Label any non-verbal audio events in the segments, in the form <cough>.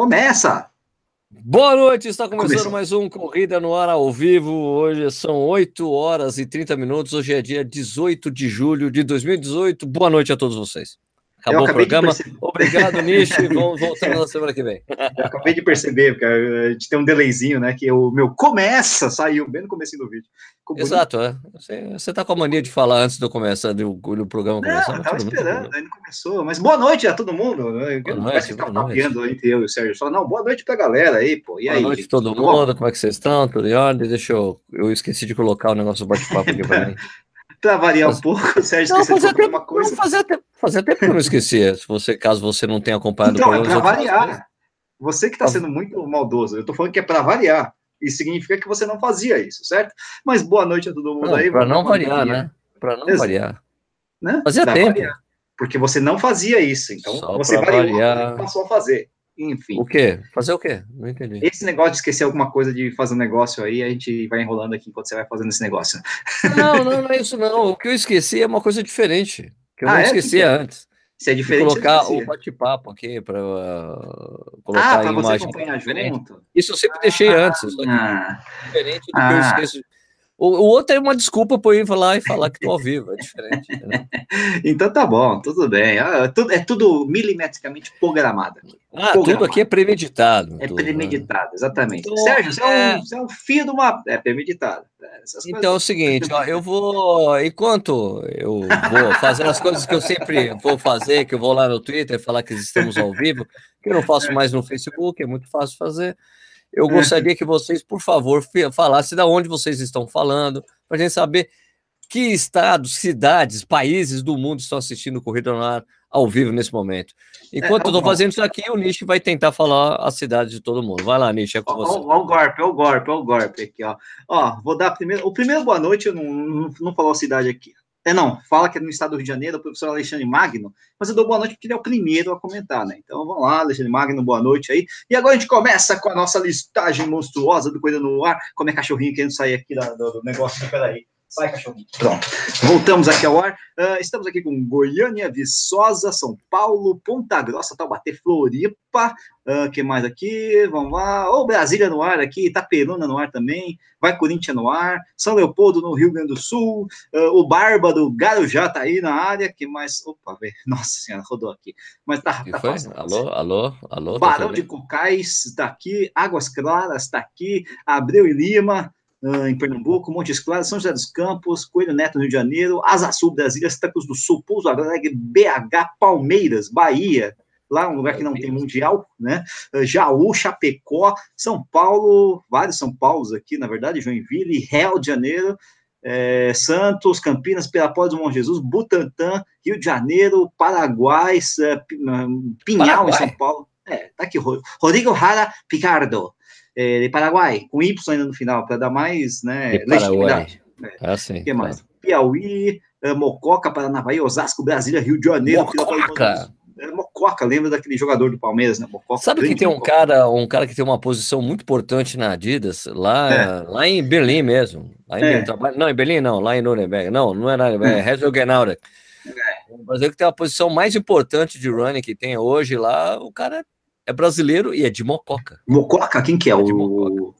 Começa! Boa noite, está começando Começou. mais um Corrida no Ar ao vivo. Hoje são 8 horas e 30 minutos. Hoje é dia 18 de julho de 2018. Boa noite a todos vocês. Acabou o programa. Obrigado, <laughs> Nishi. Vamos voltar na semana que vem. Eu acabei de perceber, porque a gente tem um delayzinho, né? Que o meu começa saiu bem no começo do vídeo. Exato, é. Você, você tá com a mania de falar antes do começar do, do programa começar. Não, eu tava esperando, ainda começou. Mas boa noite a todo mundo. Né? Boa noite, que tá papiando entre eu e o Sérgio. Só, não, boa noite pra galera aí, pô. E boa aí? Boa noite a todo mundo. Como é que vocês estão? Tudo em ordem? Deixa eu. Eu esqueci de colocar o negócio do bate-papo aqui pra <laughs> mim. Para variar um pouco, o Sérgio não, esqueceu de uma coisa. Não, fazia, tempo, fazia tempo que eu não esquecia, se você, caso você não tenha acompanhado então, o programa. É para variar. Você que está sendo muito maldoso. Eu estou falando que é para variar. Isso significa que você não fazia isso, certo? Mas boa noite a todo mundo não, aí. Para não variar, né? Para não Exato. variar. Né? Fazia pra tempo. Variar. Porque você não fazia isso. Então, Só você variou variar. passou a fazer enfim. O quê? Fazer o quê? Não entendi. Esse negócio de esquecer alguma coisa de fazer um negócio aí, a gente vai enrolando aqui enquanto você vai fazendo esse negócio. Não, não, não é <laughs> isso não. O que eu esqueci é uma coisa diferente, que eu ah, não é? esquecia que antes. Se é diferente, colocar o bate-papo aqui para uh, colocar ah, pra você imagem acompanhar junto? Isso eu sempre deixei ah, antes. Ah, diferente do ah, que eu ah. esqueço o, o outro é uma desculpa para ir lá e falar que estou ao vivo, é diferente. <laughs> então tá bom, tudo bem. Ah, tudo, é tudo milimetricamente programado. Ah, programado. tudo aqui é premeditado. É tudo, né? premeditado, né? exatamente. Então, Sérgio, você é... Um, é. você é, um, filho de uma. É premeditado. É, então é o seguinte, ó, eu vou. Enquanto eu vou fazer as coisas que eu sempre vou fazer, que eu vou lá no Twitter falar que estamos ao vivo, que eu não faço mais no Facebook, é muito fácil fazer. Eu é. gostaria que vocês, por favor, falassem de onde vocês estão falando, para a gente saber que estados, cidades, países do mundo estão assistindo o Corrida no Ar ao vivo nesse momento. Enquanto é, eu estou fazendo isso aqui, o Nish vai tentar falar a cidade de todo mundo. Vai lá, Nish, é com você. Olha o golpe, olha o golpe, olha o golpe aqui, ó. Ó, vou dar primeiro. O primeiro boa noite, eu não, não, não falou a cidade aqui. É, não, fala que é no estado do Rio de Janeiro, o professor Alexandre Magno, mas eu dou boa noite porque ele é o primeiro a comentar, né? Então vamos lá, Alexandre Magno, boa noite aí. E agora a gente começa com a nossa listagem monstruosa do Coisa no Ar, como é cachorrinho querendo sair aqui do, do negócio, peraí. Sai, cachorrinho. Pronto. Voltamos aqui ao ar. Uh, estamos aqui com Goiânia, Viçosa, São Paulo, Ponta Grossa, Taubaté, Floripa. Uh, que mais aqui? Vamos lá. Ô, oh, Brasília no ar aqui, Itaperuna no ar também. Vai Corinthians no ar. São Leopoldo no Rio Grande do Sul. Uh, o Barba do Garujá tá aí na área. que mais? Opa, velho. <laughs> Nossa senhora, rodou aqui. Mas tá. tá foi? Fácil, alô, alô, alô. Barão de Cocais está aqui. Águas Claras está aqui. Abreu e Lima em Pernambuco, Montes Claros, São José dos Campos, Coelho Neto, Rio de Janeiro, Asa Sul, Brasília, Santa Cruz do Sul, Pouso Alegre, BH, Palmeiras, Bahia, lá um lugar que não tem mundial, né? Jaú, Chapecó, São Paulo, vários São Paulos aqui, na verdade, Joinville, Rio de Janeiro, é, Santos, Campinas, Pirapópolis, Bom Jesus, Butantã, Rio de Janeiro, Paraguai, Pinhal, Paraguai. em São Paulo. É, tá aqui, Rodrigo Rara Picardo é, de Paraguai, com Y ainda no final, para dar mais né, legitimidade. É. Ah, sim, que mais? Piauí, é, Mococa, Paranavaí, Osasco, Brasília, Rio de Janeiro. Mococa! É, Mococa, lembra daquele jogador do Palmeiras, né? Mococa, Sabe que tem um cara, um cara que tem uma posição muito importante na Adidas, lá, é. lá em Berlim mesmo. Lá em é. Berlim, não, em Berlim não, lá em Nuremberg. Não, não é Nuremberg, é Herzogenaurach. É. O Brasil que tem a posição mais importante de running que tem hoje lá, o cara é brasileiro e é de Mococa. Mococa? Quem que é, é o...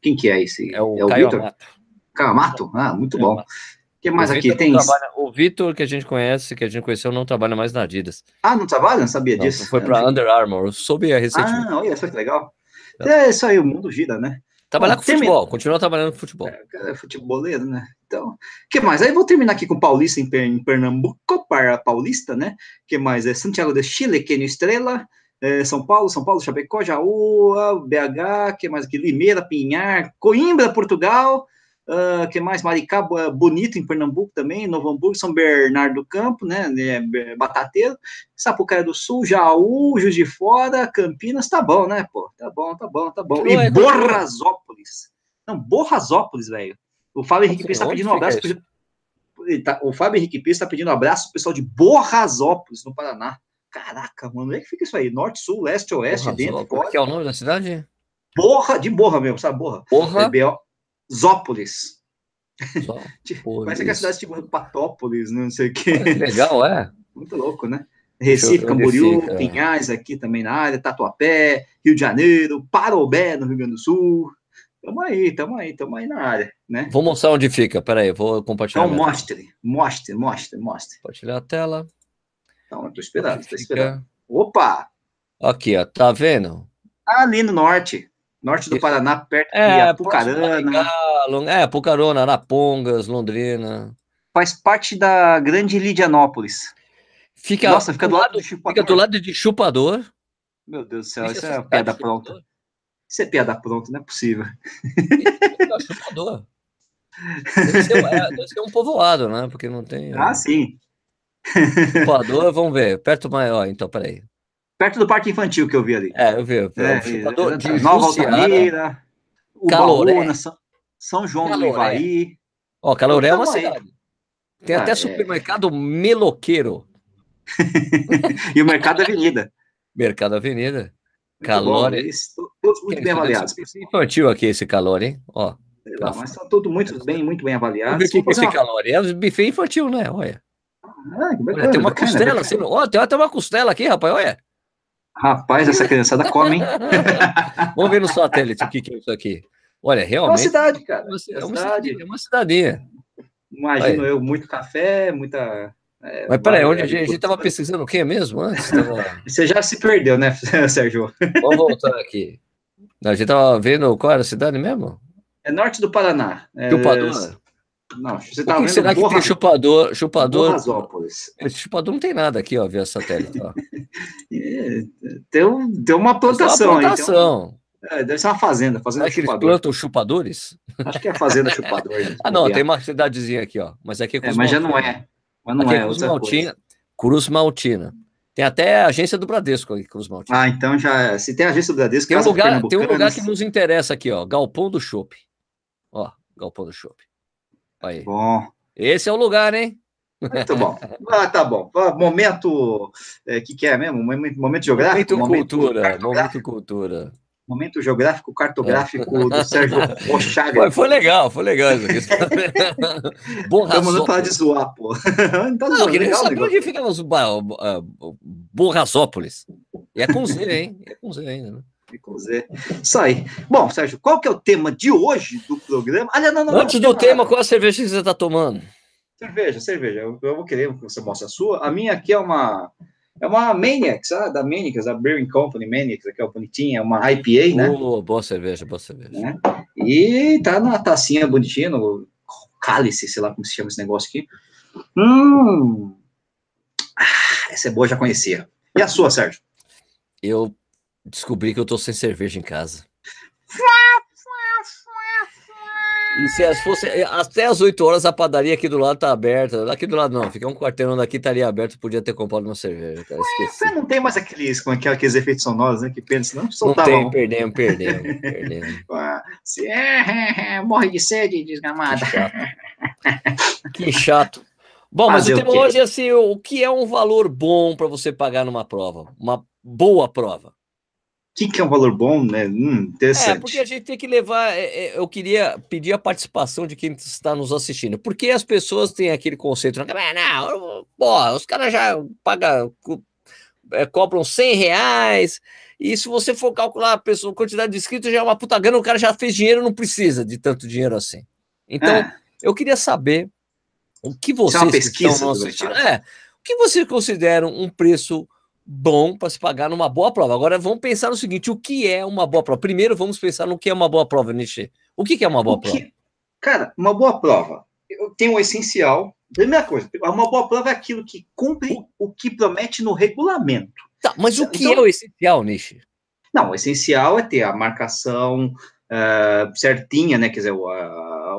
Quem que é esse? É o, é o Caio Vitor? Amato. Caio Amato? Ah, muito bom. O que mais o aqui? Tem... Trabalha... O Vitor, que a gente conhece, que a gente conheceu, não trabalha mais na Adidas. Ah, não trabalha? Não sabia não, disso. Foi para Under Armour, eu soube recentemente. Ah, olha só que legal. É isso aí, o mundo gira, né? Trabalhar Bom, com futebol, termina... continua trabalhando com futebol. É, é futeboleiro, né? Então, o que mais? Aí vou terminar aqui com Paulista em, Pernambuco, para Paulista, né? que mais? É Santiago de Chile, Kenio Estrela, é, São Paulo, São Paulo, Chapecó, Jaú, BH, que mais aqui? Limeira, Pinhar, Coimbra, Portugal, uh, que mais? Maricá, Bonito, em Pernambuco também, Novo Hamburgo, São Bernardo do Campo, né, é, Batateiro, Sapucaia do Sul, Jaú, Juiz de Fora, Campinas, tá bom, né, pô? Tá bom, tá bom, tá bom. E é Borrasópolis. Não, Borrasópolis, velho. O Fábio Henrique Pires está pedindo um abraço. Tá, o Fábio Henrique Pires está pedindo um abraço pro pessoal de Borrasópolis, no Paraná. Caraca, mano, onde é que fica isso aí? Norte, sul, leste, oeste, Porra, dentro, fora. que é o nome da cidade? Borra, de Borra mesmo, sabe? Borra. Borra. É Zópolis. <laughs> Parece que é a cidade tipo Patópolis, não sei o quê. <laughs> Legal, é. Muito louco, né? Recife, Camboriú, fica, Pinhais aqui também na área, Tatuapé, Rio de Janeiro, Parobé, no Rio Grande do Sul. Tamo aí, tamo aí, tamo aí na área, né? Vou mostrar onde fica, peraí, vou compartilhar. Então mostre, mostre, mostre, mostre. Compartilhar a tela. Então, eu tô esperando, tô esperando. Opa! Aqui, ó, tá vendo? Ali no norte, norte do Paraná, perto é, de Apucarana. É, Apucarana, Arapongas, Londrina. Faz parte da grande Lidianópolis. Fica Nossa, fica do lado, Chupador. Fica do lado de Chupador. Meu Deus do céu, isso é piada pronta. Isso é piada pronta, não é possível. É chupador. Deve ser, é, deve ser um povoado, né? Porque não tem. Ah, sim. Chupador, <laughs> vamos ver. Perto maior, então, peraí. Perto do parque infantil que eu vi ali. É, eu vi. Eu vi. É, chupador de Nova Altamira, Ubaúna, São, São João Caloré. do Ivaí. Ó, Caloré é uma cidade. Tem ah, até é... supermercado meloqueiro. <laughs> e o Mercado Avenida. Mercado Avenida. Calor. Todos muito bem avaliados. Infantil aqui esse calor, hein? Ó. Lá, mas estão todos muito bem, muito bem avaliados. O que, que é esse calor? É um buffet infantil, né? Olha. Ah, olha tem uma bacana, costela, assim, ó, tem até uma costela aqui, rapaz, olha. Rapaz, essa criançada come, hein? <laughs> Vamos ver no satélite o que, que é isso aqui. Olha, realmente. É uma cidade, cara. É uma, é uma cidade. É uma cidadinha. Imagino eu, muito café, muita é, Mas peraí, onde a gente estava pesquisando o que mesmo antes? Tava... <laughs> Você já se perdeu, né, <laughs> Sérgio? Vamos voltar aqui. A gente estava vendo qual era a cidade mesmo? É norte do Paraná. É... Não, você tá vendo será Borra... que tem chupador? Chupador. <laughs> Esse chupador não tem nada aqui, ó, via satélite. Ó. <laughs> É, tem, tem uma plantação, uma plantação. aí. é, deve ser uma fazenda, fazenda Será chupador. que eles plantam chupadores? Acho que é fazenda chupador. <laughs> ah, não, tem uma cidadezinha aqui, ó. Mas aqui é, é mas já não é. Mas não aqui é, é Cruz Maltina. Coisa. Cruz Maltina. Tem até a agência do Bradesco aqui, Cruz Maltina. Ah, então já. Se tem a agência do Bradesco, tem um, lugar, tem um lugar que nos interessa aqui, ó. Galpão do Chopp. Ó, Galpão do Chopp. Aí. Bom. Esse é o lugar, hein? Muito bom. Ah, tá bom. Momento. O é, que, que é mesmo? Momento geográfico? Momento cultura. Momento cultura. Momento geográfico cartográfico do <laughs> Sérgio Rochaga. Foi, foi legal, foi legal isso aqui. <laughs> Estamos não para de zoar, pô. não, <laughs> tá não, queria saber onde fica os uh, Borrasópolis. E é com Z, hein? É com Z ainda, né? Com Z. Isso aí. Bom, Sérgio, qual que é o tema de hoje do programa? Ah, não, não, Antes do tema, qual a cerveja que você está tomando? Cerveja, cerveja. Eu, eu vou querer que você mostre a sua. A minha aqui é uma é uma Maniacs, ah, da Maniacs, a Brewing Company Maniacs, aqui é bonitinha, é uma IPA, né? Oh, boa cerveja, boa cerveja. Né? E tá na tacinha bonitinha, no cálice, sei lá como se chama esse negócio aqui. Hum, ah, essa é boa, já conhecia. E a sua, Sérgio? Eu descobri que eu tô sem cerveja em casa. E se fosse eh, até as 8 horas a padaria aqui do lado tá aberta. Aqui do lado não, fica um quarteirão daqui, estaria aberto, podia ter comprado uma cerveja. Cara. Ué, não tem mais aqueles, como é é, aqueles efeitos sonoros, né? Que pensa, não soltavam. Não tem, perdemos, perdemos, <laughs> perdemos. Se é, é, morre de sede, desgamada. Que chato. <laughs> que chato. Bom, mas Fazer o tema hoje é assim, o que é um valor bom para você pagar numa prova? Uma boa prova que, que é um valor bom, né? Hum, interessante. É, porque a gente tem que levar. É, é, eu queria pedir a participação de quem está nos assistindo. Porque as pessoas têm aquele conceito, né? ah, não, pô, os caras já pagam, é, cobram 100 reais. E se você for calcular a pessoa, a quantidade de inscritos, já é uma puta grana, o cara já fez dinheiro, não precisa de tanto dinheiro assim. Então, é. eu queria saber o que vocês. É pesquisa, assistindo, é, o que vocês consideram um preço bom para se pagar numa boa prova. Agora vamos pensar no seguinte: o que é uma boa prova? Primeiro vamos pensar no que é uma boa prova, Nishi. O que, que é uma boa prova? Cara, uma boa prova tem o essencial. Primeira coisa, uma boa prova é aquilo que cumpre o que promete no regulamento. Tá, mas o que então, é o essencial, Nishi? Não, o essencial é ter a marcação uh, certinha, né? Quer dizer, a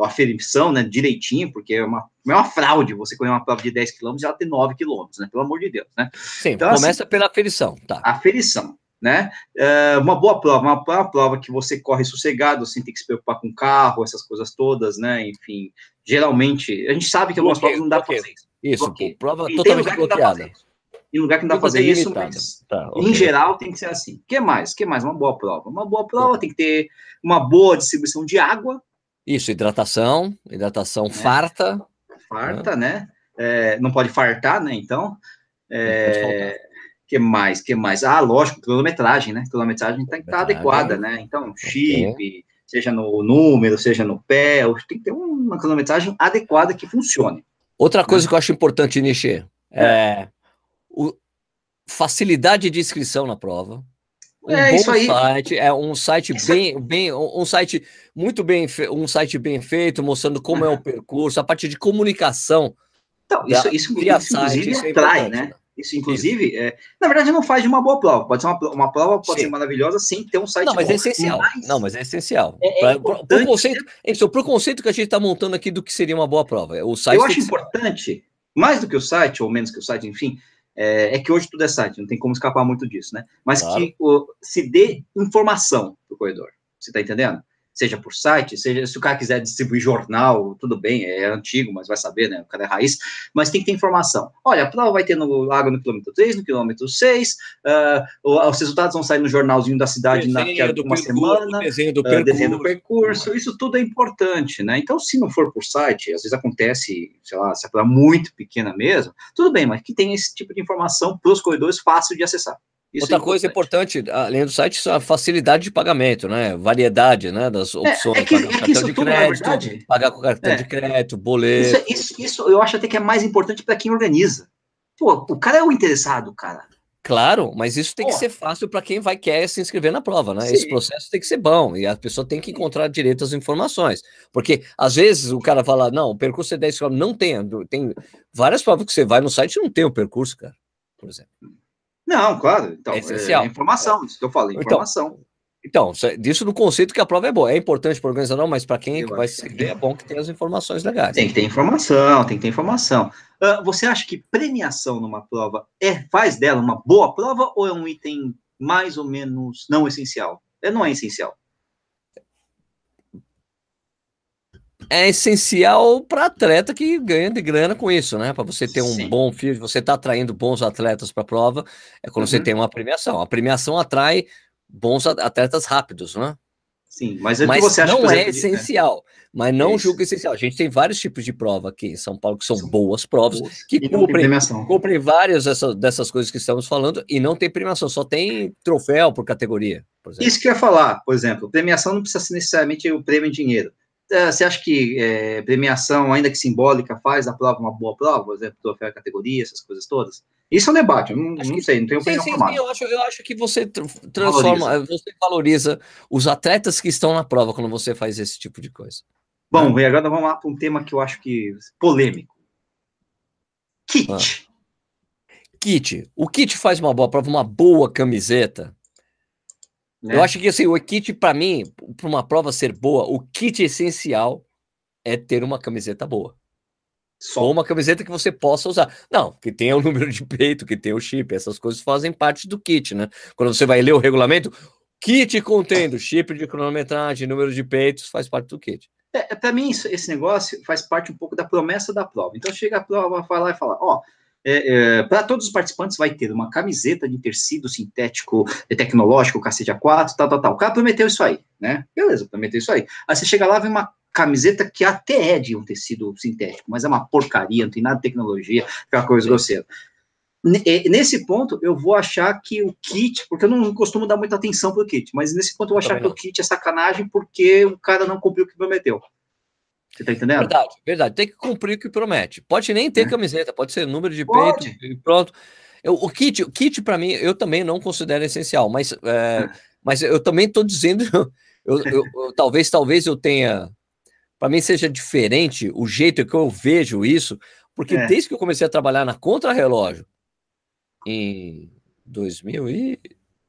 aferição, né, direitinho, porque é uma, é uma fraude você correr uma prova de 10 km e ela ter 9 km, né, pelo amor de Deus, né? Sim, então, começa assim, pela aferição, tá. Aferição, né? É uma boa prova, uma, uma prova que você corre sossegado, sem ter que se preocupar com carro, essas coisas todas, né? Enfim, geralmente, a gente sabe que algumas provas não dá para fazer isso. Isso, prova e totalmente bloqueada. Em lugar que não dá para fazer isso, mas tá, okay. em geral tem que ser assim. O que mais? O que mais? Uma boa prova. Uma boa prova tem que ter uma boa distribuição de água, isso, hidratação, hidratação é. farta. Farta, né? né? É, não pode fartar, né? Então. É... que mais? que mais? Ah, lógico, cronometragem, né? Cronometragem tem que estar adequada, né? Então, chip, okay. seja no número, seja no pé, tem que ter uma cronometragem adequada que funcione. Outra coisa né? que eu acho importante, Nishi, é, é o, facilidade de inscrição na prova. Um é bom isso aí. site, é um site isso bem, bem, um site muito bem, um site bem feito, mostrando como uhum. é o percurso, a parte de comunicação. Então, isso, isso, isso, isso inclusive isso é atrai, né? né? Isso, inclusive, é, na verdade, não faz de uma boa prova. Pode ser uma, uma prova, pode Sim. ser maravilhosa sem ter um site Não, mas é bom. é essencial. Mas... Não, mas é essencial. É, é pra, pro, conceito, esse é o preconceito que a gente está montando aqui do que seria uma boa prova. O site Eu acho importante, mais do que o site, ou menos que o site, enfim, é, é, que hoje tudo é site, não tem como escapar muito disso, né? Mas claro. que o, se dê informação para o corredor. Você está entendendo? Seja por site, seja se o cara quiser distribuir jornal, tudo bem, é antigo, mas vai saber, né? O cara é raiz, mas tem que ter informação. Olha, a prova vai ter no Lago no quilômetro 3, no quilômetro 6, uh, ah, os resultados vão sair no jornalzinho da cidade na a uma semana, desenho do, uh, percurso. desenho do percurso, isso tudo é importante, né? Então, se não for por site, às vezes acontece, sei lá, se a prova é muito pequena mesmo, tudo bem, mas que tem esse tipo de informação para os corredores fácil de acessar. Isso Outra é coisa importante, além do site, a facilidade de pagamento, né? Variedade, né? Das opções. É, é que, é que isso de tudo, crédito, pagar com cartão é. de crédito, boleto. Isso, isso, isso, eu acho até que é mais importante para quem organiza. Pô, o cara é o interessado, cara. Claro, mas isso tem Pô. que ser fácil para quem vai querer se inscrever na prova, né? Sim. Esse processo tem que ser bom e a pessoa tem que encontrar direito às informações. Porque às vezes o cara fala, não, o percurso é 10 km. Não tem, tem várias provas que você vai no site e não tem o percurso, cara, por exemplo. Não, claro. Então, é essencial. É informação, é. isso que eu falo, então, informação. Então, então, disso no conceito que a prova é boa. É importante para o organizador, mas para quem é que vai se ver, é bom que tenha as informações legais. Tem que ter informação, tem que ter informação. Uh, você acha que premiação numa prova é, faz dela uma boa prova ou é um item mais ou menos não essencial? É, não é essencial. É essencial para atleta que ganha de grana com isso, né? Para você ter um Sim. bom fio, você está atraindo bons atletas para a prova, é quando uhum. você tem uma premiação. A premiação atrai bons atletas rápidos, né? Sim, mas, é mas você acha, não é essencial. Mas não é julgo essencial. A gente tem vários tipos de prova aqui em São Paulo que são, são boas provas, boas. que cumprem, cumprem várias dessas, dessas coisas que estamos falando e não tem premiação, só tem troféu por categoria. Por Isso que eu ia falar, por exemplo, premiação não precisa ser necessariamente o prêmio em dinheiro é, você acha que é, premiação, ainda que simbólica, faz a prova uma boa prova, por exemplo, troféu categoria, essas coisas todas? Isso é um debate, eu não, não sei, não tenho opinião sim, sim, sim, eu, acho, eu acho que você transforma, valoriza. você valoriza os atletas que estão na prova quando você faz esse tipo de coisa. Bom, e agora vamos lá para um tema que eu acho que polêmico. Kit. Ah. Kit. O kit faz uma boa prova, uma boa camiseta né? Eu acho que assim, o kit, para mim, para uma prova ser boa, o kit essencial é ter uma camiseta boa. Só. Ou uma camiseta que você possa usar. Não, que tenha o <laughs> número de peito, que tenha o chip, essas coisas fazem parte do kit, né? Quando você vai ler o regulamento, kit contendo chip de cronometragem, número de peitos, faz parte do kit. É, para mim, isso, esse negócio faz parte um pouco da promessa da prova. Então, chega a prova, vai lá e fala, ó, oh, é, é, para todos os participantes vai ter uma camiseta de tecido sintético tecnológico, cacete A4, tal, tal, tal. O cara prometeu isso aí, né? Beleza, prometeu isso aí. Aí você chega lá, vem uma camiseta que até é de um tecido sintético, mas é uma porcaria, não tem nada de tecnologia, aquela coisa grosseira. Nesse ponto, eu vou achar que o kit, porque eu não costumo dar muita atenção pro kit, mas nesse ponto eu vou achar que o kit é sacanagem porque o cara não cumpriu o que prometeu. Você tá entendendo? Verdade, verdade. Tem que cumprir o que promete. Pode nem ter é. camiseta, pode ser número de pode. peito e pronto. Eu, o kit, o kit para mim, eu também não considero essencial, mas, é, é. mas eu também estou dizendo, <laughs> eu, eu, eu, talvez, talvez eu tenha, para mim seja diferente o jeito que eu vejo isso, porque é. desde que eu comecei a trabalhar na contra-relógio em 2000 e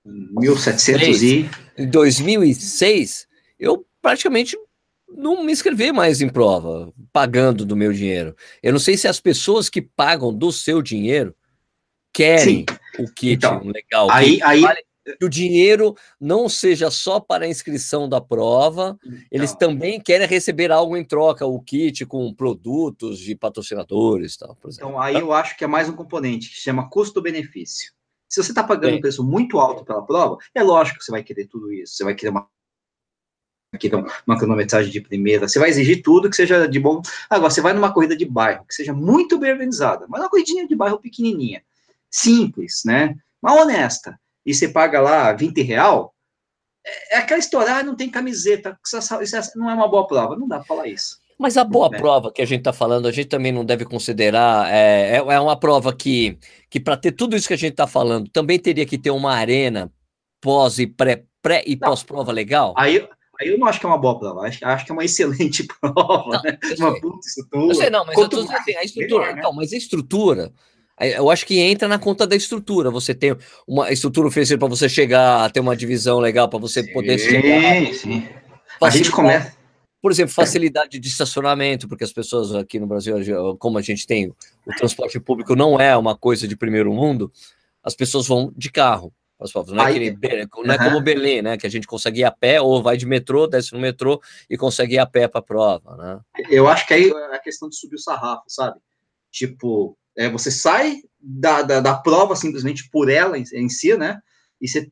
1700 e em 2006, eu praticamente não me inscrever mais em prova, pagando do meu dinheiro. Eu não sei se as pessoas que pagam do seu dinheiro querem Sim. o kit então, legal. Aí, aí... Que o dinheiro não seja só para a inscrição da prova, então. eles também querem receber algo em troca, o kit com produtos de patrocinadores, tal. Então, aí eu acho que é mais um componente que chama custo-benefício. Se você está pagando Bem. um preço muito alto pela prova, é lógico que você vai querer tudo isso. Você vai querer uma aqui então, uma cronometragem de primeira, você vai exigir tudo que seja de bom. Agora, você vai numa corrida de bairro, que seja muito bem organizada, mas uma corridinha de bairro pequenininha, simples, né? mas honesta, e você paga lá 20 real, é, é aquela história, ah, não tem camiseta, isso não é uma boa prova, não dá para falar isso. Mas a boa é. prova que a gente está falando, a gente também não deve considerar, é, é, é uma prova que, que para ter tudo isso que a gente está falando, também teria que ter uma arena pós e pré, pré e pós-prova legal? Aí, aí eu não acho que é uma boa prova, acho, acho que é uma <laughs> excelente prova, não, né? Uma puta estrutura. Eu sei, não, mas Quanto eu tô dizendo assim, a estrutura, melhor, né? então, mas a estrutura, eu acho que entra na conta da estrutura. Você tem uma estrutura oferecida para você chegar a ter uma divisão legal, para você sim, poder chegar. Sim. A gente começa. Por exemplo, facilidade de estacionamento, porque as pessoas aqui no Brasil, como a gente tem o transporte público, não é uma coisa de primeiro mundo, as pessoas vão de carro. Não é, não é como Belém, né? Que a gente consegue ir a pé ou vai de metrô, desce no metrô e consegue ir a pé para a prova, né? Eu acho que aí é a questão de subir o sarrafo, sabe? Tipo, é, você sai da, da, da, prova simplesmente por ela em, em, si, né? E você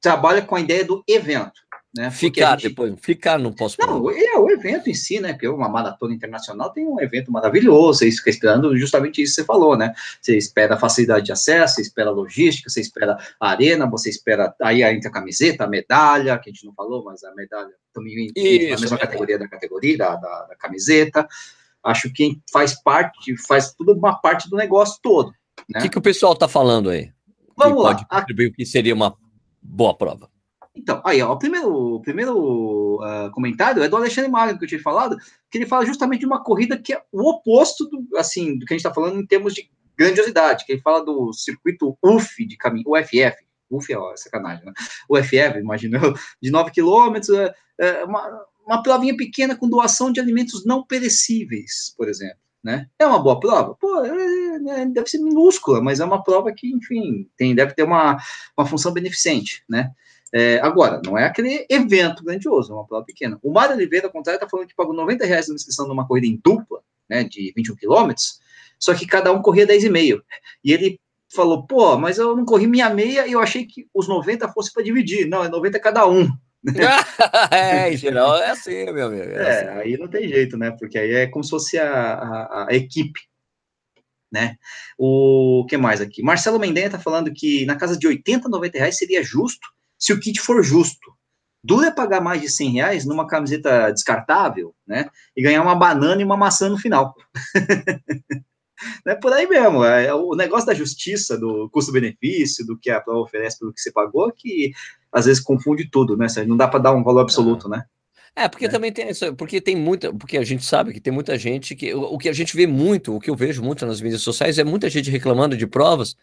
trabalha com a ideia do evento. Né? Ficar gente... depois, ficar não posso. Não, é o evento em si, né? Porque uma maratona internacional tem um evento maravilhoso, você fica esperando justamente isso que você falou, né? Você espera facilidade de acesso, você espera logística, você espera a arena, você espera aí entra a camiseta, a medalha, que a gente não falou, mas a medalha também entra na mesma categoria da categoria, da, da, da camiseta acho que faz parte, faz tudo uma parte do negócio todo. Né? O que, que o pessoal está falando aí? Vamos lá. Pode contribuir o que seria uma boa prova. Então, aí, ó, o primeiro, o primeiro uh, comentário é do Alexandre Magno, que eu tinha falado, que ele fala justamente de uma corrida que é o oposto do, assim, do que a gente está falando em termos de grandiosidade, que ele fala do circuito UF de caminho, UFF, UF é ó, sacanagem, né? UFF, imagina, <laughs> de 9 quilômetros, é, é uma, uma provinha pequena com doação de alimentos não perecíveis, por exemplo. Né? É uma boa prova? Pô, é, é, deve ser minúscula, mas é uma prova que, enfim, tem, deve ter uma, uma função beneficente, né? É, agora, não é aquele evento grandioso, é uma prova pequena. O Mário Oliveira, ao contrário, está falando que pagou 90 reais na inscrição numa corrida em dupla, né, de 21 quilômetros, só que cada um corria 10,5. E ele falou, pô, mas eu não corri minha meia e eu achei que os 90 fosse para dividir. Não, é 90 cada um. <laughs> é, em geral é assim, meu amigo. É, é assim. aí não tem jeito, né? Porque aí é como se fosse a, a, a equipe, né? O que mais aqui? Marcelo Mendenha tá falando que na casa de 80, 90 reais seria justo se o kit for justo. Dura é pagar mais de 100 reais numa camiseta descartável, né? E ganhar uma banana e uma maçã no final. <laughs> é por aí mesmo. É, o negócio da justiça, do custo-benefício, do que a prova oferece pelo que você pagou, que às vezes confunde tudo, né? Não dá para dar um valor absoluto, né? É, porque é. também tem isso, porque tem muita, porque a gente sabe que tem muita gente que o, o, que a gente vê muito, o que eu vejo muito nas mídias sociais é muita gente reclamando de provas,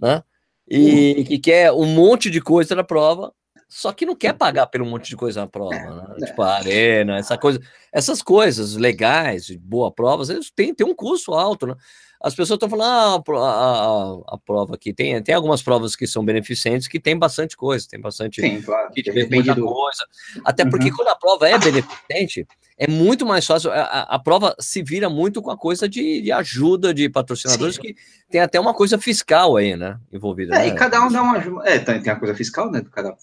né? E uhum. que quer um monte de coisa na prova, só que não quer pagar pelo um monte de coisa na prova, é, né? é. Tipo a arena, essa coisa, essas coisas legais, boa provas, eles têm, têm um custo alto, né? As pessoas estão falando, ah, a, a, a, prova aqui, tem, tem algumas provas que são beneficentes, que tem bastante coisa, tem bastante Sim, claro, que muita do... coisa. Até porque uhum. quando a prova é beneficente, é muito mais fácil, a, a prova se vira muito com a coisa de, de ajuda de patrocinadores, Sim. que tem até uma coisa fiscal aí, né, envolvida. É, né? e cada um dá uma, é, tem, tem a coisa fiscal, né, cada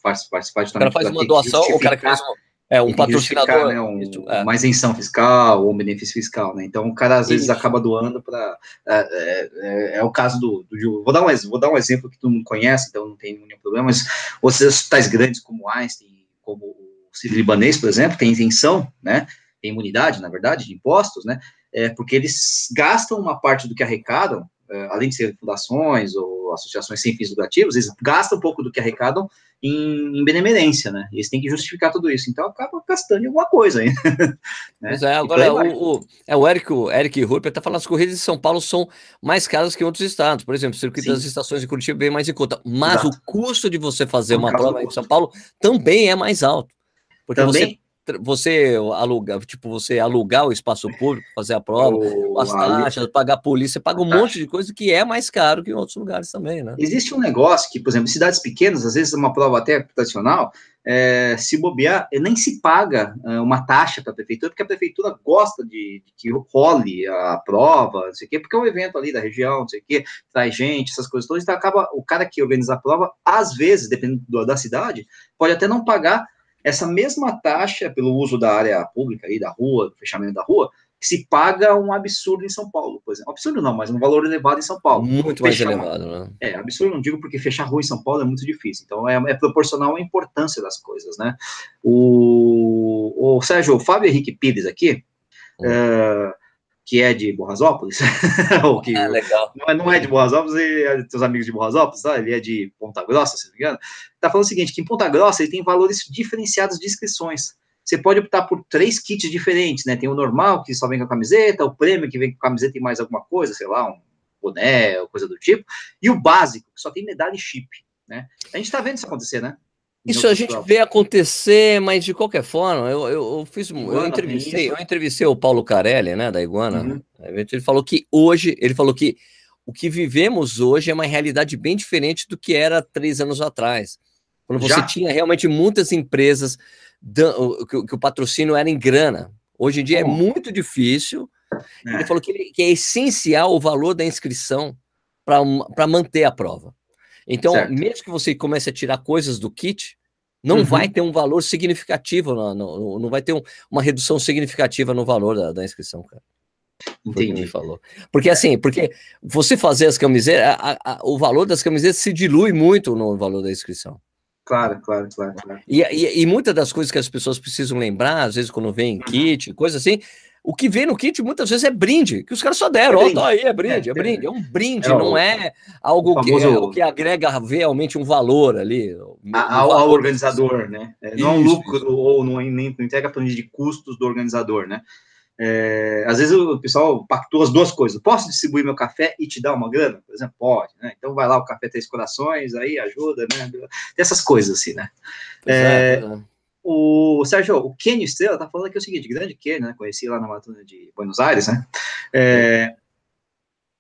também. O cara faz uma doação, o cara faz uma é, um patrocinador. Né, um, é. Uma isenção fiscal ou um benefício fiscal, né? Então o cara às vezes Isso. acaba doando para. É, é, é, é, o caso do, do. vou, dar um, vou dar um exemplo que todo mundo conhece, então não tem nenhum problema, mas os hospitais grandes como Einstein, como o Civil Libanês, por exemplo, tem isenção, né? Tem imunidade, na verdade, de impostos, né? É, porque eles gastam uma parte do que arrecadam, é, além de ser fundações ou associações sem fins lucrativos, eles gastam um pouco do que arrecadam em, em benemerência, né? Eles têm que justificar tudo isso, então acaba gastando alguma coisa aí. <laughs> né? Pois é, agora o, o, é, o Eric, o Eric Rupert está falando as corridas de São Paulo são mais caras que outros estados. Por exemplo, o circuito Sim. das estações de Curitiba é bem mais em conta. Mas Exato. o custo de você fazer uma prova em São Paulo também é mais alto. Porque também? você você alugar, tipo, você alugar o espaço público, fazer a prova, o, as taxas, pagar a polícia, paga um monte de coisa que é mais caro que em outros lugares também, né? Existe um negócio que, por exemplo, em cidades pequenas, às vezes uma prova até tradicional, é, se bobear, nem se paga é, uma taxa para a prefeitura, porque a prefeitura gosta de, de, que role a prova, não sei o quê, porque é um evento ali da região, não sei o quê, traz gente, essas coisas todas, então acaba, o cara que organiza a prova, às vezes, dependendo da cidade, pode até não pagar essa mesma taxa pelo uso da área pública aí, da rua, do fechamento da rua, que se paga um absurdo em São Paulo, por exemplo. Absurdo não, mas um valor elevado em São Paulo. Muito fechar, mais elevado, né? É, absurdo não digo porque fechar rua em São Paulo é muito difícil. Então é, é proporcional à importância das coisas, né? O, o Sérgio, o Fábio Henrique Pires aqui, hum. é, que é de Borrasópolis, <laughs> ou que é, legal. Não, é, não é de Borrasópolis, e é teus amigos de Borrasópolis, tá? ele é de Ponta Grossa, se não me engano, tá falando o seguinte, que em Ponta Grossa ele tem valores diferenciados de inscrições você pode optar por três kits diferentes, né? Tem o normal, que só vem com a camiseta, o prêmio, que vem com a camiseta e mais alguma coisa, sei lá, um boné, coisa do tipo, e o básico, que só tem medalha e chip, né? A gente tá vendo isso acontecer, né? Isso a gente vê acontecer, mas de qualquer forma, eu, eu, eu fiz, eu entrevistei, eu entrevistei o Paulo Carelli, né, da Iguana. Uhum. Ele falou que hoje, ele falou que o que vivemos hoje é uma realidade bem diferente do que era três anos atrás, quando você Já? tinha realmente muitas empresas que, que, o patrocínio era em grana. Hoje em dia é muito difícil. É. Ele falou que, ele, que, é essencial o valor da inscrição para manter a prova. Então, certo. mesmo que você comece a tirar coisas do kit, não uhum. vai ter um valor significativo, no, no, não vai ter um, uma redução significativa no valor da, da inscrição, cara. Entendi. falou. Porque assim, porque você fazer as camisetas, a, a, o valor das camisetas se dilui muito no valor da inscrição. Claro, claro, claro. claro. E, e, e, muitas das coisas que as pessoas precisam lembrar, às vezes quando vem kit, coisa assim, o que vem no kit muitas vezes é brinde, que os caras só deram, é ó, aí, é brinde, é, é brinde, é um brinde, é não é algo famoso... que, que agrega realmente um valor ali. Um ao, valor ao, organizador, né? É, não é um lucro isso. ou não, nem, não entrega planilha de custos do organizador, né? É, às vezes o pessoal pactou as duas coisas. Posso distribuir meu café e te dar uma grana? Por exemplo, pode, né? Então vai lá o Café Três Corações, aí ajuda, né? Tem essas coisas assim, né? É, é, o Sérgio, o Kenny Estrela tá falando aqui o seguinte, grande Kenny, né? Conheci lá na maratona de Buenos Aires, né? É,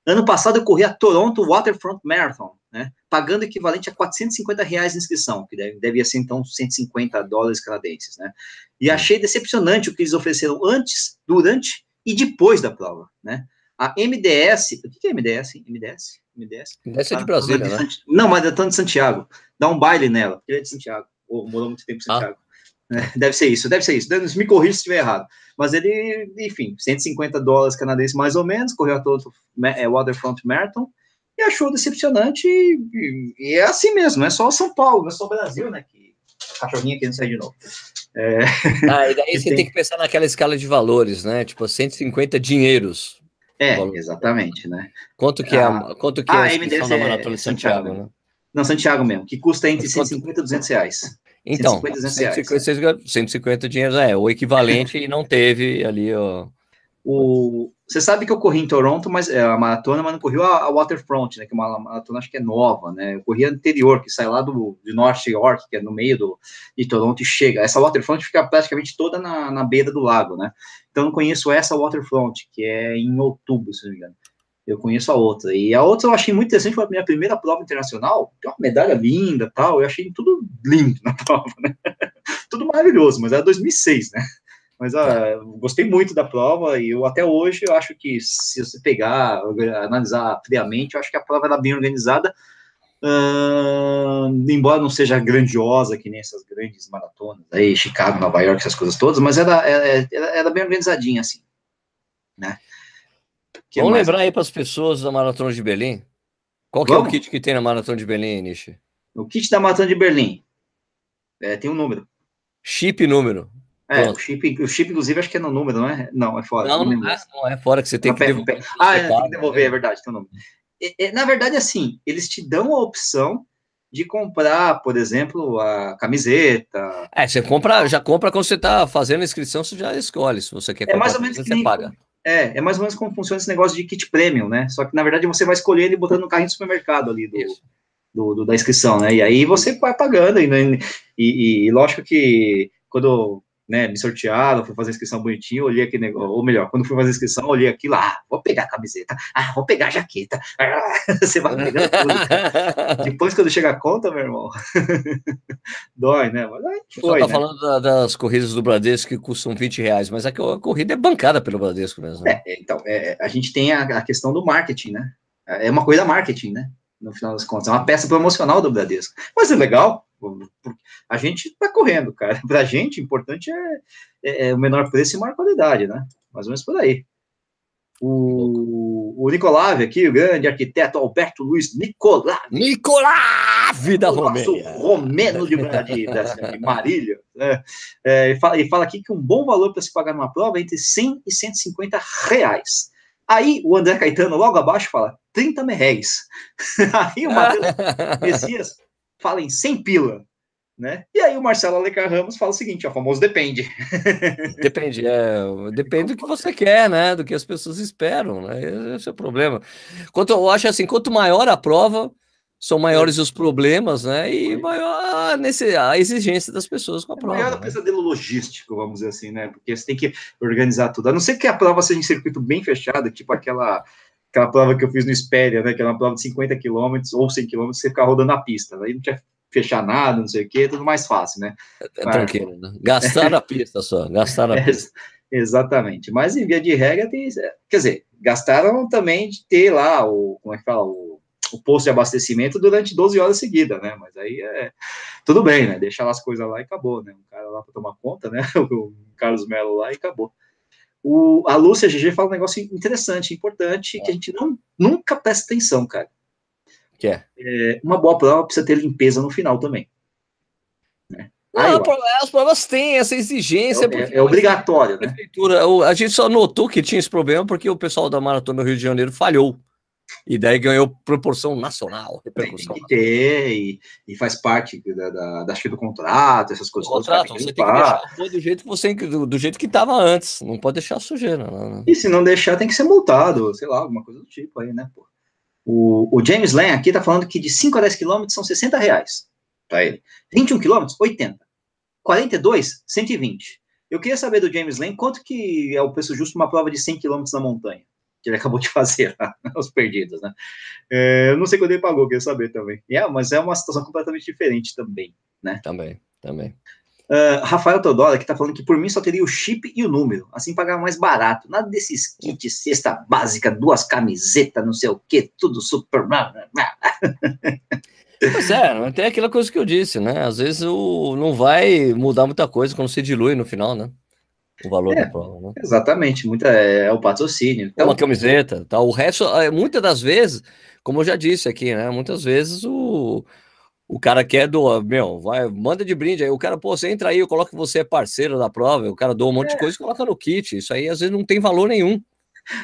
ano passado eu corri a Toronto Waterfront Marathon né, pagando equivalente a 450 reais de inscrição, que deve, devia ser então 150 dólares canadenses, né? E achei decepcionante o que eles ofereceram antes, durante e depois da prova, né? A MDS, o que é MDS? MDS? MDS? MDS é de Brasília, né? Não, mas é de Santiago. Dá um baile nela, porque ele é de Santiago, ou morou muito tempo em ah. Santiago. Ah. Deve ser isso, deve ser isso. Me corrija se estiver errado. Mas ele, enfim, 150 dólares canadenses mais ou menos, correu todo é, Waterfront Marathon, e achou decepcionante, e, e, é assim mesmo, não é só São Paulo, não é só o Brasil, né, que a cachorrinha aqui não sai de novo. É... <laughs> Ah, e daí <laughs> você tem... tem... que pensar naquela escala de valores, né, tipo 150 dinheiros. É, exatamente, né. Quanto que é, ah, quanto que é a inscrição da Maratona de Santiago, Santiago, né? Não, Santiago mesmo, que custa entre 150 e 200 reais. Então, 150, 150, 150 dinheiros é o equivalente e não teve ali, ó. O, você sabe que eu corri em Toronto, mas é a maratona, mas não corri a, a, Waterfront, né? Que é uma maratona acho que é nova, né? Eu corri a anterior, que sai lá do de North York, que é no meio do, de Toronto e chega. Essa Waterfront fica praticamente toda na, na beira do lago, né? Então eu não conheço essa Waterfront, que é em outubro, se não me engano. Eu conheço a outra. E a outra eu achei muito interessante, foi a minha primeira prova internacional. Tem uma medalha linda tal. Eu achei tudo lindo na <laughs> prova, né? tudo maravilhoso, mas era 2006, né? Mas uh, gostei muito da prova e eu até hoje eu acho que se você pegar, analisar friamente, eu acho que a prova era bem organizada, embora não seja grandiosa que nem essas grandes maratonas aí, Chicago, Nova York, essas coisas todas, mas era, era, era bem organizadinha assim, né? Que Vamos mais? lembrar aí para as pessoas da Maratona de Berlim. Qual que é o kit que tem na Maratona de Berlim, Nishi? O kit da Maratona de Berlim é, tem um número. Chip número. É, o chip, o chip, inclusive, acho que é no número, não é? Não, é fora. Não, não, é, não é fora, que você tem que devolver. Ah, é, tem que devolver, é verdade, tem o número. E, na verdade, assim, eles te dão a opção de comprar, por exemplo, a camiseta. É, você compra, já compra quando você está fazendo a inscrição, você já escolhe se você quer comprar. É mais ou menos você paga. É, é mais ou menos como funciona esse negócio de kit premium, né? Só que, na verdade, você vai escolher ele botando no carrinho do supermercado ali do, do, do, da inscrição, né? E aí você vai pagando, e, e, e lógico que quando né, me sortearam, fui fazer a inscrição bonitinho, olhei aquele negócio, ou melhor, quando fui fazer a inscrição, olhei aquilo, ah, vou pegar a camiseta, ah, vou pegar a jaqueta, <laughs> ah, você vai pegando tudo. <laughs> Depois, quando chega a conta, meu irmão, <laughs> dói, né? Mas aí foi, tá né? falando da, das corridas do Bradesco que custam 20 reais, mas a, a corrida é bancada pelo Bradesco mesmo. Né? É, então, é, a gente tem a, a questão do marketing, né? É uma coisa marketing, né? No final das contas, é uma peça promocional do Bradesco. Mas é legal, a gente está correndo, cara. <laughs> Para a gente, o importante é, é, é, o menor preço e maior qualidade, né? mais ou menos por aí. O, o Nicolave aqui, o grande arquiteto Alberto Luiz Nicolave. Nicolave da Romênia. romeno de, de, <laughs> de Marília. Né? É, e, fala, e fala aqui que um bom valor para se pagar numa prova é entre 100 e 150 reais. Aí o André Caetano, logo abaixo, fala 30 merréis. <laughs> Aí o Matheus Messias fala em 100 pila. Né? E aí o Marcelo Alencar Ramos fala o seguinte, o famoso depende. <laughs> Depende, é, depende do que você quer, né? Do que as pessoas esperam, né? Esse é o problema. Quanto, eu acho assim, quanto maior a prova, são maiores os problemas, né? E maior nesse, a exigência das pessoas com a é prova. Maior né? pesadelo logístico, vamos dizer assim, né? Porque você tem que organizar tudo. A não ser que a prova seja em circuito bem fechado, tipo aquela aquela prova que eu fiz no Espéria, né? Que era uma prova de 50 quilômetros ou 100 quilômetros, você ficar rodando a pista. Aí não tinha fechar nada, não sei o quê, tudo mais fácil, né? É, é Mas... tranquilo, né? Gastar a pista só, gastar a <laughs> é, pista. exatamente. Mas em via de regra, tem, quer dizer, gastaram também de ter lá o, como é que fala, o, o posto de abastecimento durante 12 horas seguidas, né? Mas aí é tudo bem, né? Deixar as coisas lá e acabou, né? Um cara lá para tomar conta, né? <laughs> O Carlos Melo lá e acabou. O, a Lúcia GG fala um negócio interessante, importante, que a gente não, nunca presta atenção, cara. Que é? é? Uma boa prova precisa ter limpeza no final também. Né? Não, as provas têm essa exigência. É, é, é obrigatório, né? Prefeitura, a gente só notou que tinha esse problema porque o pessoal da Maratona do Rio de Janeiro falhou. E daí ganhou proporção nacional, repercussão. Tem que ter, e, e faz parte da, da, da do contrato, essas coisas. O contrato, você tem que deixar do jeito que você do, do jeito que estava antes, não pode deixar sujeira. Não, não. E se não deixar, tem que ser multado, sei lá, alguma coisa do tipo aí, né, pô. O, o James Lane aqui está falando que de 5 a 10 quilômetros são 60 reais para ele. 21 quilômetros, 80. 42, 120. Eu queria saber do James Lane quanto que é o preço justo uma prova de 100 quilômetros na montanha, que ele acabou de <laughs> fazer, os perdidos, né? É, eu não sei quando ele pagou, queria saber também. É, mas é uma situação completamente diferente também, né? Também, também. Uh, Rafael Teodoro que está falando que por mim só teria o chip e o número, assim pagava mais barato. Nada desses kits, cesta básica, duas camisetas, não sei o que, tudo super. Pois é, tem aquela coisa que eu disse, né? Às vezes o, não vai mudar muita coisa quando se dilui no final, né? O valor é, da prova, né? Exatamente, muita, é, é o patrocínio. Então... Uma camiseta, tá? O resto, é, muitas das vezes, como eu já disse aqui, né? Muitas vezes o o cara quer doar, meu, vai, manda de brinde aí. O cara, pô, você entra aí, eu coloco que você é parceiro da prova, o cara doa um monte é. de coisa e coloca no kit. Isso aí às vezes não tem valor nenhum.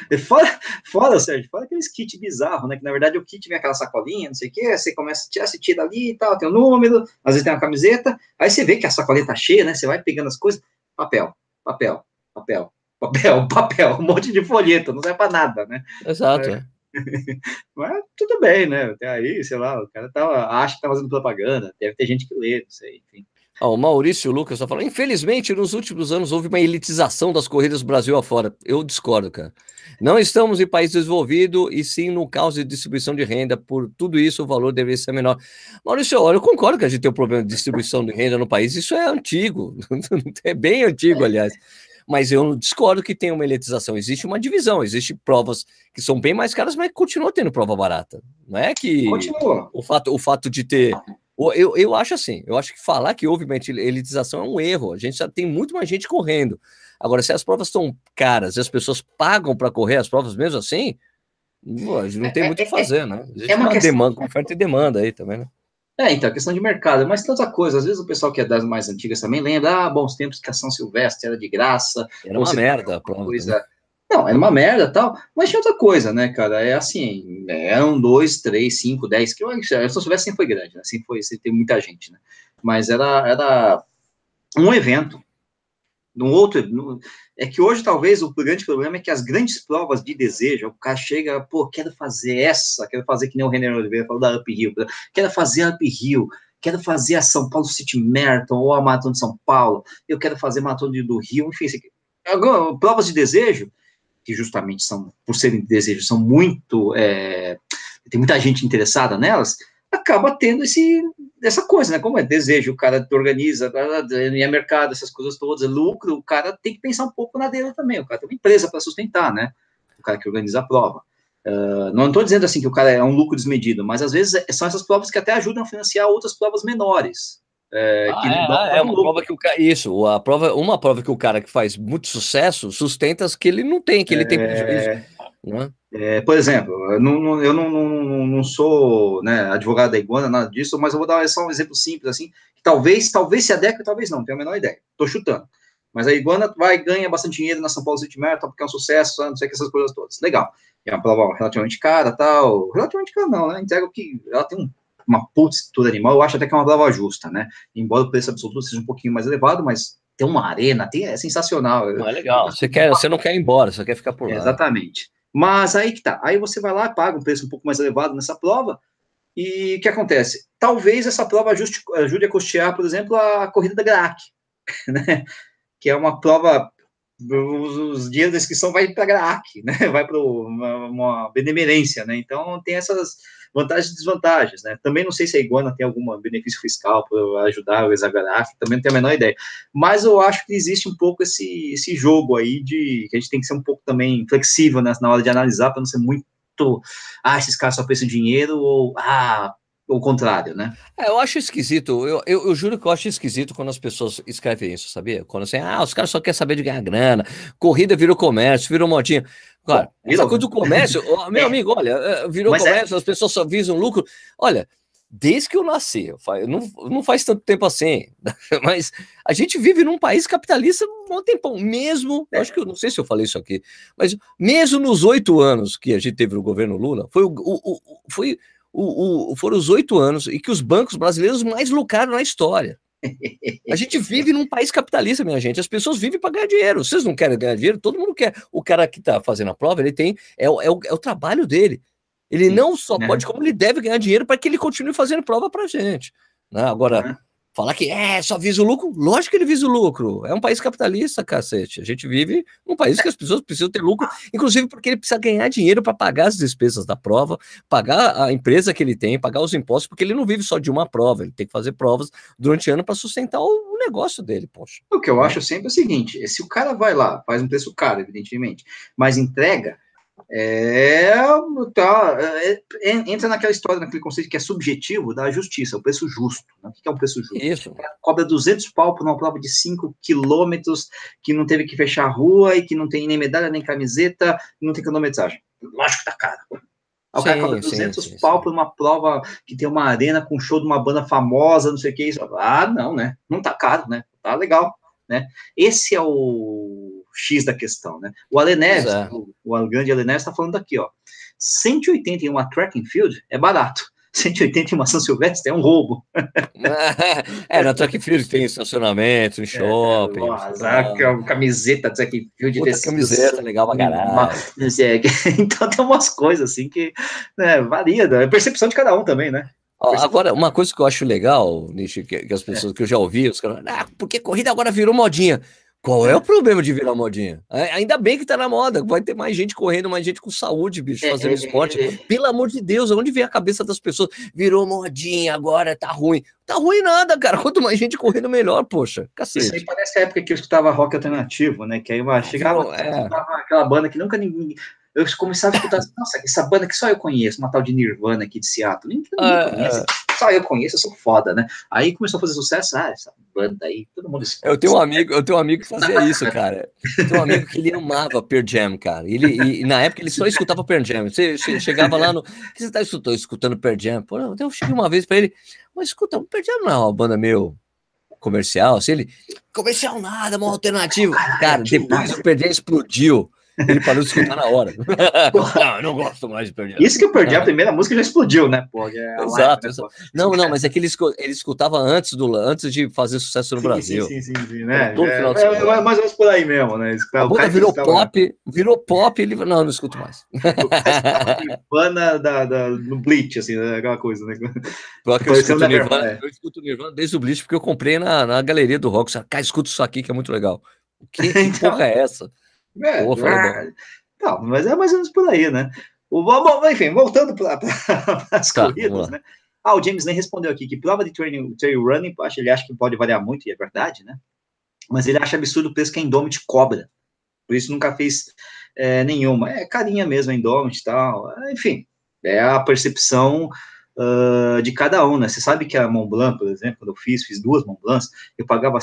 E fora, fora, Sérgio, fora aqueles kits bizarros, né? Que na verdade o kit vem aquela sacolinha, não sei o quê, você começa a tirar, você tira ali e tal, tem o um número, às vezes tem uma camiseta, aí você vê que a sacolinha tá cheia, né? Você vai pegando as coisas, papel, papel, papel, papel, <laughs> papel, um monte de folheto, não serve para nada, né? Exato. É. <laughs> Mas tudo bem, né? Até aí, sei lá, o cara tava, acha que tá fazendo propaganda, deve ter gente que lê, não sei, enfim. Ah, o Maurício Lucas só fala: infelizmente, nos últimos anos houve uma elitização das corridas do Brasil afora. Eu discordo, cara. Não estamos em país desenvolvido e sim no caos de distribuição de renda. Por tudo isso, o valor deveria ser menor. Maurício, olha, eu concordo que a gente tem um problema de distribuição de renda no país. Isso é antigo, <laughs> é bem antigo, aliás mas eu discordo que tem uma elitização. Existe uma divisão, existe provas que são bem mais caras, mas continua tendo prova barata. Não é que continua. o fato, o fato de ter. Eu, eu acho assim, eu acho que falar que houve uma elitização é um erro. A gente já tem muito mais gente correndo. Agora, se as provas estão caras e as pessoas pagam para correr as provas mesmo assim, não tem muito o que é, é, fazer, né? Existe é uma, questão... demanda, oferta e demanda aí também, né? É, então, questão de mercado, mas tanta coisa. Às vezes o pessoal que é das mais antigas também lembra, ah, bons tempos que a São Silvestre era de graça. Era uma merda, coisa. Não, era uma merda tal, mas tinha outra coisa, né, cara? É assim, é um, dois, três, cinco, dez, que eu, a São Silvestre sempre foi grande, né? Sempre foi, sempre tem muita gente, né? Mas era, era um evento num outro. Num, é que hoje, talvez, o grande problema é que as grandes provas de desejo, o cara chega, pô, quero fazer essa, quero fazer que nem o René Oliveira falou da Up Hill, quero fazer Up Hill, quero fazer a São Paulo City Marathon ou a Maratona de São Paulo, eu quero fazer a Maratona do Rio, enfim, aqui, provas de desejo, que justamente são, por serem de desejo, são muito. É, tem muita gente interessada nelas, acaba tendo esse essa coisa, né? Como é desejo, o cara organiza, e é mercado, essas coisas todas, é lucro, o cara tem que pensar um pouco na dele também. O cara tem uma empresa para sustentar, né? O cara que organiza a prova. Uh, não estou dizendo assim que o cara é um lucro desmedido, mas às vezes é, são essas provas que até ajudam a financiar outras provas menores. É, ah, é, é, é uma prova que o cara. Isso, a prova, uma prova que o cara que faz muito sucesso sustenta que ele não tem, que ele tem prejuízo. Né? É, por exemplo, eu não, eu não, não, não sou né, advogado da iguana, nada disso, mas eu vou dar só um exemplo simples, assim, que talvez, talvez se adeque, talvez não, tenho a menor ideia, tô chutando. Mas a iguana vai ganha bastante dinheiro na São Paulo City Marathon, porque é um sucesso, não sei que essas coisas todas. Legal. É uma prova relativamente cara, tal. Relativamente cara não, né? Entrega que ela tem um, uma estrutura animal, eu acho até que é uma prova justa, né? Embora o preço absoluto seja um pouquinho mais elevado, mas tem uma arena, tem, é sensacional. Não, é legal. Você, quer, você não quer ir embora, você quer ficar por lá. Exatamente. Mas aí que tá. Aí você vai lá, paga um preço um pouco mais elevado nessa prova, e o que acontece? Talvez essa prova ajuste, ajude a custear, por exemplo, a corrida da GRAC, <laughs> né? Que é uma prova. Os, os dinheiros da inscrição vai para a GRAC, né? Vai para uma, uma benemerência, né? Então tem essas vantagens e desvantagens, né? Também não sei se a Iguana tem algum benefício fiscal para ajudar o Exagraf, também não tenho a menor ideia. Mas eu acho que existe um pouco esse, esse jogo aí de que a gente tem que ser um pouco também flexível né, na hora de analisar para não ser muito ah, esses caras só pensam em dinheiro ou ah, o contrário, né? É, eu acho esquisito, eu, eu, eu, juro que eu acho esquisito quando as pessoas escrevem isso, sabia? Quando assim, ah, os caras só querem saber de ganhar grana, corrida virou comércio, virou modinha. Claro, Bom, essa coisa do comércio, <laughs> meu é. amigo, olha, eh, virou Mas é. comércio, é. as pessoas só visam lucro. Olha, desde que eu nasci, não, não faz tanto tempo assim, <laughs> mas a gente vive num país capitalista há um tempão, mesmo, eu acho que eu não sei se eu falei isso aqui, mas mesmo nos oito anos que a gente teve o governo Lula, foi o, o, o foi o, o, foram os oito anos e que os bancos brasileiros mais lucraram na história. A gente vive num país capitalista, minha gente. As pessoas vivem para ganhar dinheiro. Vocês não querem ganhar dinheiro? Todo mundo quer. O cara que está fazendo a prova, ele tem. É, o, é, o, é o trabalho dele. Ele não só é. pode, como ele deve ganhar dinheiro para que ele continue fazendo prova para gente. Né? Agora, Falar que é, só visa o lucro, lógico que ele visa o lucro. É um país capitalista, cacete. A gente vive num país que as pessoas precisam ter lucro, inclusive porque ele precisa ganhar dinheiro para pagar as despesas da prova, pagar a empresa que ele tem, pagar os impostos, porque ele não vive só de uma prova, ele tem que fazer provas durante o ano para sustentar o negócio dele, poxa. O que eu acho sempre é o seguinte: se o cara vai lá, faz um preço caro, evidentemente, mas entrega, é, tá, é, é, entra naquela história, naquele conceito que é subjetivo da justiça, o preço justo. Né? O que é um preço justo? Isso. É, cobra 200 pau por uma prova de 5 quilômetros, que não teve que fechar a rua e que não tem nem medalha, nem camiseta, não tem cronometragem. Lógico que tá caro. O cara cobra 200 sim, sim, pau por uma prova que tem uma arena com show de uma banda famosa, não sei o que. Isso. Ah, não, né? Não tá caro, né? Tá legal, né? Esse é o X da questão, né? O Ale Neves, é. o, o grande Ale Neves está falando aqui, ó, 180 em uma track and field é barato. <laughs> 180 em uma São Silvestre é um roubo. <laughs> é, na track field tem estacionamento, em é, shopping. É, é, camiseta track field. Puta, camiseta, legal pra caralho. <laughs> então tem umas coisas assim que né, varia, é percepção de cada um também, né? Agora, uma coisa que eu acho legal, Nishi, que, que, as pessoas é. que eu já ouvi, os caras, ah, porque corrida agora virou modinha. Qual é o problema de virar modinha? Ainda bem que tá na moda, vai ter mais gente correndo, mais gente com saúde, bicho, é, fazendo é, esporte. É, Pelo amor de Deus, onde vem a cabeça das pessoas? Virou modinha, agora tá ruim. Tá ruim nada, cara. <laughs> Quanto mais gente correndo, melhor, poxa. Cacete. Isso aí parece a época que eu escutava rock alternativo, né? Que aí uma, chegava é. aquela banda que nunca ninguém eu começava a escutar, nossa, essa banda que só eu conheço, uma tal de Nirvana aqui de Seattle, ninguém, uh, conhece, só eu conheço, eu sou foda, né? Aí começou a fazer sucesso, ah, essa banda aí, todo mundo escuta. Eu tenho um amigo, eu tenho um amigo que fazia isso, cara. Eu tenho um amigo que ele amava Pearl Jam, cara. Ele, e, na época ele só escutava Pearl Jam. Você chegava lá no. O que você tá escutando, escutando Pearl Jam? Pô, eu cheguei uma vez pra ele, mas escuta, o Pearl Jam não é uma banda meio comercial, assim, ele. Comercial nada, uma alternativo. Cara, depois o Pearl Jam explodiu. Ele parou de escutar na hora. <laughs> não, eu não gosto mais de Pearl Isso que eu perdi, a primeira música já explodiu, né? Pô, é exato, live, né? Não, não, mas é que ele, ele escutava antes, do, antes de fazer sucesso no sim, Brasil. Sim, sim, sim, sim né? É, é, é, mais ou menos por aí mesmo, né? A banda virou pop, virou pop, ele... Não, não escuto mais. Nirvana da, da, no Bleach, assim, né? aquela coisa, né? eu, escuto Nirvana, é. eu escuto Nirvana desde o Bleach, porque eu comprei na, na galeria do rock. Cara, escuta isso aqui que é muito legal. O que, que <laughs> então, porra é essa? É, Pô, é, não, mas é mais ou menos por aí, né? O, bom, enfim, voltando para <laughs> as tá, corridas, né? Ah, o James nem respondeu aqui que prova de trail, trail running, acho, ele acha que pode variar muito, e é verdade, né? Mas ele acha absurdo o preço que a Indomit cobra. Por isso nunca fez é, nenhuma. É carinha mesmo a Indomit e tal. Enfim, é a percepção uh, de cada um, né? Você sabe que a Mont Blanc, por exemplo, quando eu fiz, fiz duas Mont Blancs, eu pagava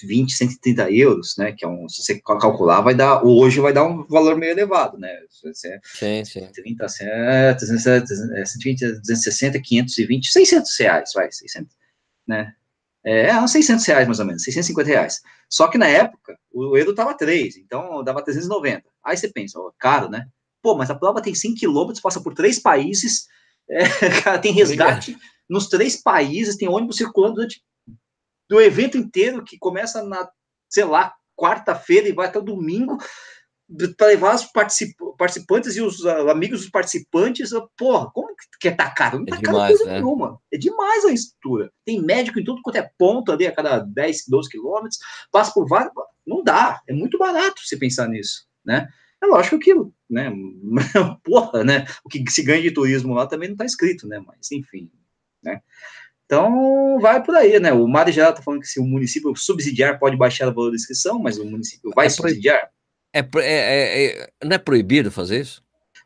120, 130 euros, né? Que é um, se você calcular, vai dar, hoje vai dar um valor meio elevado, né? Você, sim, sim. 30, 120, 260, 520, 600 reais, vai, 600, né? É, uns 600 reais mais ou menos, 650 reais. Só que na época, o euro tava 3, então dava 390. Aí você pensa, ó, caro, né? Pô, mas a prova tem 100 quilômetros, passa por três países, <laughs> é, cara, tem resgate Obrigado. nos três países, tem ônibus circulando durante do evento inteiro, que começa na, sei lá, quarta-feira e vai até o domingo, para levar os particip participantes e os uh, amigos dos participantes. Porra, como que é tá caro? Não é tá demais, caro coisa né? nenhuma. É demais a estrutura. Tem médico em tudo quanto é ponto ali a cada 10, 12 quilômetros, passa por vários. Não dá. É muito barato você pensar nisso, né? É lógico que, né, <laughs> porra, né, o que se ganha de turismo lá também não está escrito, né, mas enfim, né. Então, vai por aí, né, o Mário já está falando que se o município subsidiar pode baixar o valor da inscrição, mas o município vai é subsidiar? É, é, é, é, não é proibido fazer isso?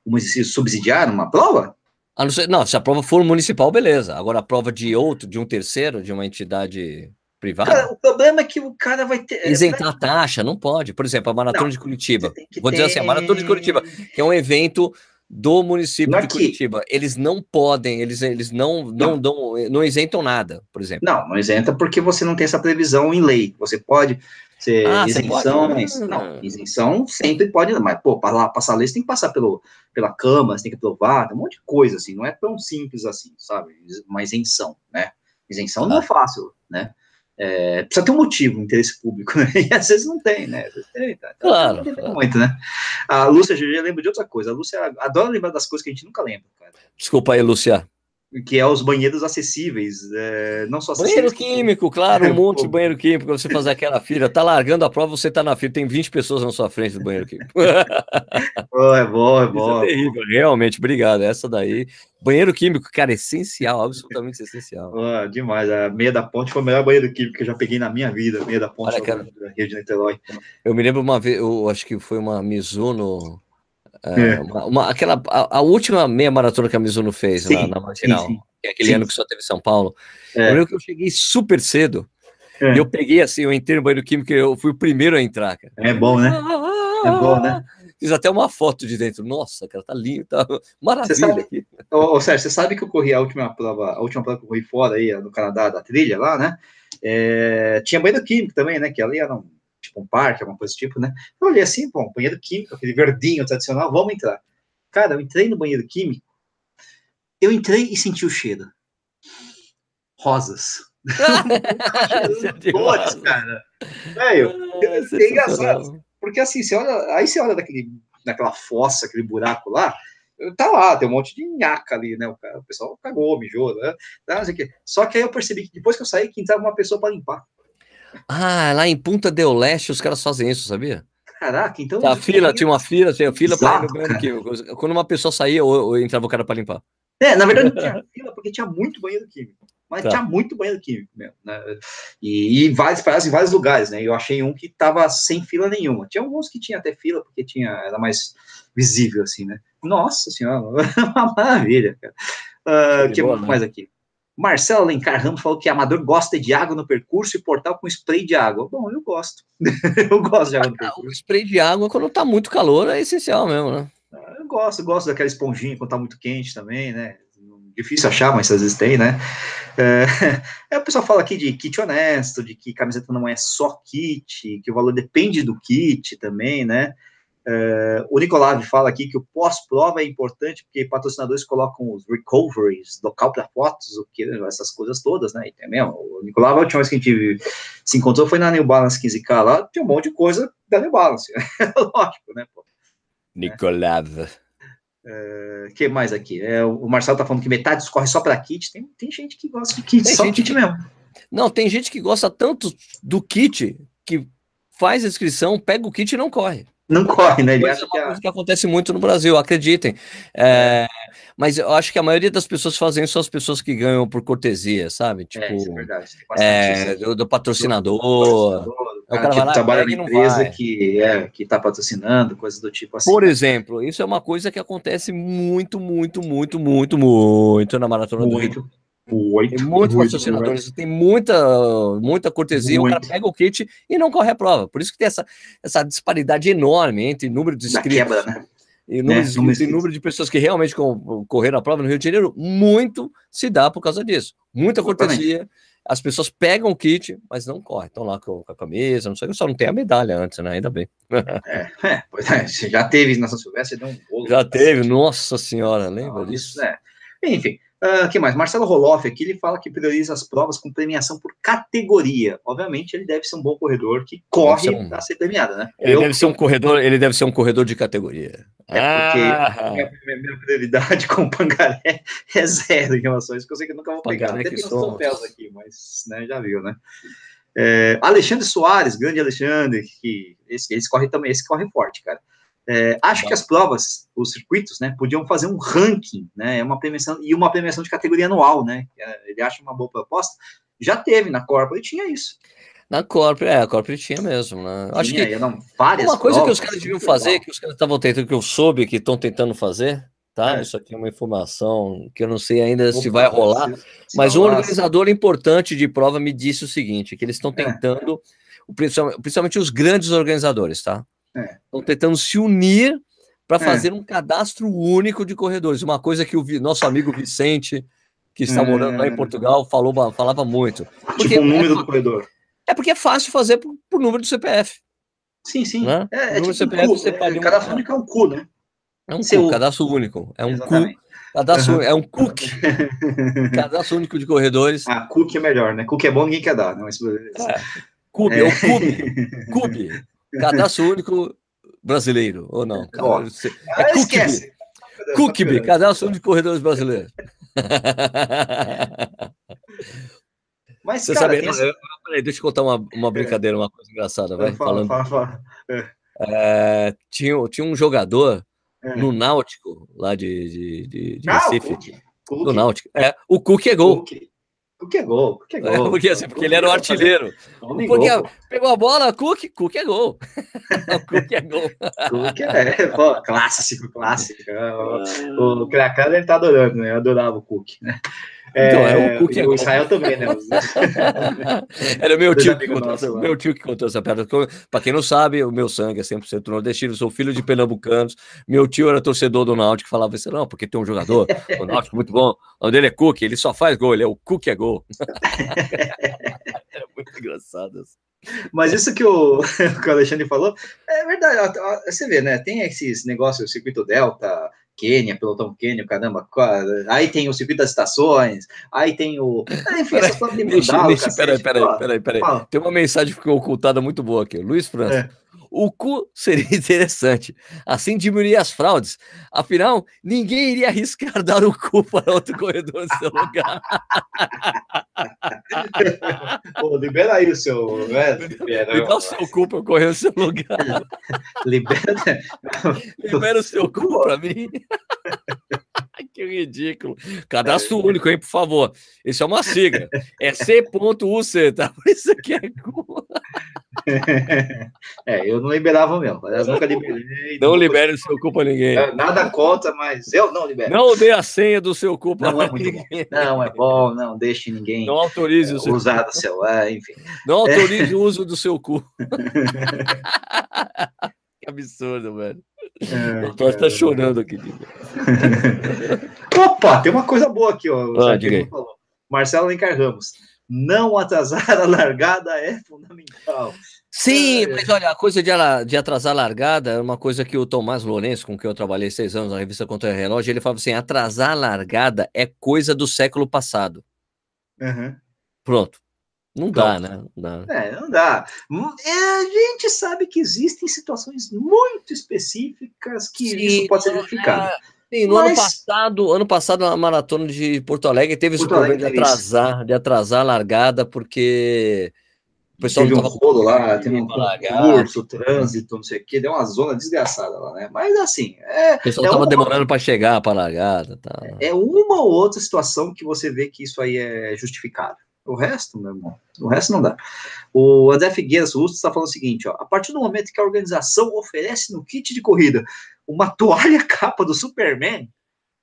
O município subsidiar uma prova? não, ser, não, se a prova for municipal, beleza. Agora a prova de outro, de um terceiro, de uma entidade privada? Cara, o problema é que o cara vai ter. É, Isentar a taxa, não pode. Por exemplo, a Maratona não, de Curitiba. Vou ter... dizer assim, a Maratona de Curitiba, que é um evento do município de Curitiba. Eles não podem, eles, eles não, não, não. Dão, não isentam nada, por exemplo. Não, não isenta porque você não tem essa previsão em lei. Você pode ser ah, isenção, pode? não, isenção sempre pode, mas pô, para passar a lei você tem que passar pelo, pela Câmara, você tem que aprovar, tem um monte de coisa assim, não é tão simples assim, sabe? Uma isenção, né? Isenção ah. não é fácil, né? É, precisa ter um motivo, um interesse público, <laughs> né? E às vezes não tem, né? Tem, tá? Então, claro. Não tem muito, né? A Lúcia já lembra de outra coisa. A Lúcia adora lembrar das coisas que a gente nunca lembra, cara. Desculpa aí, Lúcia que é os banheiros acessíveis, é, não só Banheiro químico, claro, <laughs> um monte de banheiro químico, você fazer aquela fila, tá largando a prova, você tá na fila, tem 20 pessoas na sua frente do banheiro químico. <laughs> oh, é bom, é bom. Isso é terrível, realmente, obrigado, essa daí. Banheiro químico, cara, essencial, absolutamente essencial. Oh, demais, a meia da ponte foi o melhor banheiro químico que eu já peguei na minha vida, meia da ponte Olha, cara, Rio de Niterói. Eu me lembro uma vez, eu acho que foi uma Mizuno é, é. Uma, uma, aquela, a, a, última meia maratona que a Mizuno fez sim, na, na marginal, sim, sim. É aquele sim. ano que só teve São Paulo. É. Eu lembro que eu cheguei super cedo. É. E eu peguei assim, eu entrei no banheiro químico eu fui o primeiro a entrar, cara. É bom, né? É bom, né? Fiz até uma foto de dentro. Nossa, cara, tá lindo, tá maravilha sabe, aqui. Ô, ô, Sérgio, você sabe que eu corri a última prova, a última prova que eu corri fora aí, no Canadá, da trilha lá, né? É, tinha banheiro químico também, né? Que ali era um tipo um parque, alguma coisa do tipo, né? Eu olhei assim, bom, banheiro químico, aquele verdinho tradicional, vamos entrar. Cara, eu entrei no banheiro químico, eu entrei e senti o cheiro. Rosas. <laughs> Flores, cara. Velho, é, é engraçado. Porque assim, você olha, aí você olha daquele, daquela fossa, aquele buraco lá, tá lá, tem um monte de nhaca ali, né? O, cara, o pessoal cagou, mijou, né? Tá, Só que aí eu percebi que depois que eu saí, que entrava uma pessoa para limpar. Ah, lá em Punta del Leste os caras fazem isso, sabia? Caraca, então. A fila, tinha uma fila, tinha fila para. Quando uma pessoa saía, ou, ou entrava o cara para limpar. É, na verdade não tinha <laughs> fila porque tinha muito banheiro químico. Mas tá. tinha muito banheiro químico mesmo, né? E, e vários, parece, em vários lugares, né? Eu achei um que tava sem fila nenhuma. Tinha alguns que tinha até fila, porque tinha, era mais visível, assim, né? Nossa senhora, <laughs> uma maravilha, cara. O uh, que boa, mais aqui? Marcelo Alencar Ramos falou que Amador gosta de água no percurso e portal com spray de água. Bom, eu gosto. <laughs> eu gosto de água no percurso. O spray de água, quando tá muito calor, é essencial mesmo, né? Ah, eu gosto, gosto daquela esponjinha quando tá muito quente também, né? Difícil achar, mas às vezes tem, né? É, <laughs> é, o pessoal fala aqui de kit honesto, de que camiseta não é só kit, que o valor depende do kit também, né? Uh, o Nicolave fala aqui que o pós-prova é importante porque patrocinadores colocam os recoveries, local para fotos, o que, essas coisas todas, né? E mesmo, o Nicolave, a última vez que a gente se encontrou foi na New Balance 15K lá, tinha um monte de coisa da New Balance, <laughs> lógico, né? Pô. Nicolave. Uh, que mais aqui? É, o Marcelo tá falando que metade escorre só para kit. Tem, tem gente que gosta de kit, tem só kit que... mesmo. Não, tem gente que gosta tanto do kit que faz a inscrição, pega o kit e não corre não corre, né? Ele acha é uma que, coisa que acontece muito no Brasil, acreditem. É, mas eu acho que a maioria das pessoas que fazem isso são as pessoas que ganham por cortesia, sabe? Tipo, é, é verdade. É, do, do, patrocinador. Do patrocinador É o cara, cara tipo, lá, trabalha na empresa que é que está patrocinando, coisas do tipo assim. Por exemplo, isso é uma coisa que acontece muito, muito, muito, muito, muito na maratona muito. do Rio. Muito, tem muitos patrocinadores, tem muita, muita cortesia, o cara pega o kit e não corre a prova. Por isso que tem essa, essa disparidade enorme entre número de inscritos. Quebra, né? E número, né? de, número de pessoas que realmente correram a prova no Rio de Janeiro, muito se dá por causa disso. Muita cortesia. As pessoas pegam o kit, mas não correm. Estão lá com, a camisa, não sei, só não tem a medalha antes, né? Ainda bem. <laughs> É, é pois é, você já teve na São Silvestre, deu um bolo. Já teve, nossa senhora, lembra disso? É. Enfim, Uh, que mais? Marcelo Roloff aqui, ele fala que prioriza as provas com premiação por categoria. Obviamente, ele deve ser um bom corredor que corre um... para ser premiado, né? Ele Eu, deve ser um corredor, ele deve ser um corredor de categoria. É porque ah. minha, minha, prioridade <laughs> com o Pangaré é zero em relação a isso, que eu sei que eu nunca vou pegar. Até tem uns troféus aqui, mas né, já viu, né? É, Alexandre Soares, grande Alexandre, que esse, esse corre também, esse corre forte, cara. É, acho que as provas, os circuitos, né, podiam fazer um ranking, né, é uma premiação e uma premiação de categoria anual, né? É, ele acha uma boa proposta. Já teve na Corpo e tinha isso. Na Corp, é, a Corp tinha mesmo, né? Tinha, Acho que não, uma coisa provas, que os caras deviam fazer, que os caras estavam tentando, que eu soube que estão tentando fazer, tá? É. Isso aqui é uma informação que eu não sei ainda Opa, se vai rolar, se, se mas um organizador importante de prova me disse o seguinte, que eles estão é. tentando, é. principalmente os grandes organizadores, tá? Estão é. tentando se unir para é. fazer um cadastro único de corredores. Uma coisa que o nosso amigo Vicente, que está morando lá em é. Portugal, falou, falava muito. Porque tipo o número é, do corredor. É porque é fácil fazer por, por número do CPF. Sim, sim. Né? É, é tipo CPF, cu, você é, pode cadastro único é um cu, né? É um cu, cadastro único. É um Exatamente. cu. Cadastro, uhum. É um cookie. <laughs> cadastro único de corredores. Ah, cookie é melhor, né? Cookie é bom, ninguém quer dar. Não, mas... é. Cube, é, é o Cube. <laughs> Cube. Cadastro único brasileiro, ou não? Oh, é Cookbe. Cookbe, cadastro único de corredores brasileiros. <laughs> Mas, Você cara, sabe, essa... eu, peraí, deixa eu contar uma, uma brincadeira, uma coisa engraçada, vai? Fala, falando. Fala, fala. É. É, tinha, tinha um jogador é. no Náutico, lá de, de, de, de ah, Recife. Do Náutico. É, o Cook é gol. Cook. Cook é gol, Cook é, gol. É, porque, assim, porque ele era o artilheiro. Porque gol, pegou a bola, Cook, Cook é gol. <laughs> Cook é gol. Cook é, pô, clássico, clássico. <laughs> O, o Krakan ele tá adorando, né? Eu adorava o Cook, né? Então, é, é o é o Israel também, né? <laughs> Era meu tio, que contou, nosso, meu tio que contou essa piada. Para quem não sabe, o meu sangue é 100% nordestino, sou filho de pernambucanos. Meu tio era torcedor do Náutico, falava isso, não, porque tem um jogador, o Náutico muito bom, o nome dele é Cook, ele só faz gol, ele é o Cook é gol. <laughs> era muito engraçado. Assim. Mas isso que o, <laughs> que o Alexandre falou é verdade. Você vê, né? Tem esses negócios, circuito Delta, Quênia, pelotão Quênia, caramba. Aí tem o circuito das estações, aí tem o. Ah, enfim, essas coisas de Peraí, peraí, peraí, peraí, peraí. Tem uma mensagem que ficou ocultada muito boa aqui. Luiz França. É. O cu seria <laughs> interessante. Assim diminuiria as fraudes. Afinal, ninguém iria arriscar <laughs> dar o cu para outro corredor no seu lugar. Pô, libera aí o seu. Né? Libera, Me dá o seu cu para correr no seu lugar. <laughs> libera. libera o seu cu para mim. que ridículo. Cadastro é. único, hein, por favor. Isso é uma sigla. É C.UC, tá? Por isso que é cu. <laughs> É, eu não liberava mesmo. Eu nunca liberei. Não libere o seu cu para ninguém. Nada contra, mas eu não libero. Não dê a senha do seu cu para ninguém. Bom. Não é bom, não deixe ninguém. Não autorize o seu usar do celular, enfim. Não autorize é. o uso do seu cu. <laughs> que absurdo, velho. É, o Torre tá chorando aqui. <laughs> Opa, tem uma coisa boa aqui, ó. Ah, Marcelo Alencar Ramos não atrasar a largada é fundamental. Sim, é... mas olha, a coisa de, de atrasar a largada é uma coisa que o Tomás Lourenço, com quem eu trabalhei seis anos na revista Contra Relógio, ele falava assim: atrasar a largada é coisa do século passado. Uhum. Pronto. Não dá, né? Não dá. É, não dá. É, a gente sabe que existem situações muito específicas que Sim, isso pode ser justificado. É... Sim, no Mas... ano passado, ano passado, na maratona de Porto Alegre, teve Porto esse problema de atrasar, de atrasar a largada, porque o pessoal teve um rolo lá, tem um concurso, trânsito, não sei o quê, deu uma zona desgraçada lá, né? Mas assim, é. O pessoal estava é demorando para chegar para a largada. Tá. É uma ou outra situação que você vê que isso aí é justificável. O resto, meu irmão, o resto não dá. O André Figueiras Rusto está falando o seguinte, ó, a partir do momento que a organização oferece no kit de corrida uma toalha <laughs> capa do Superman,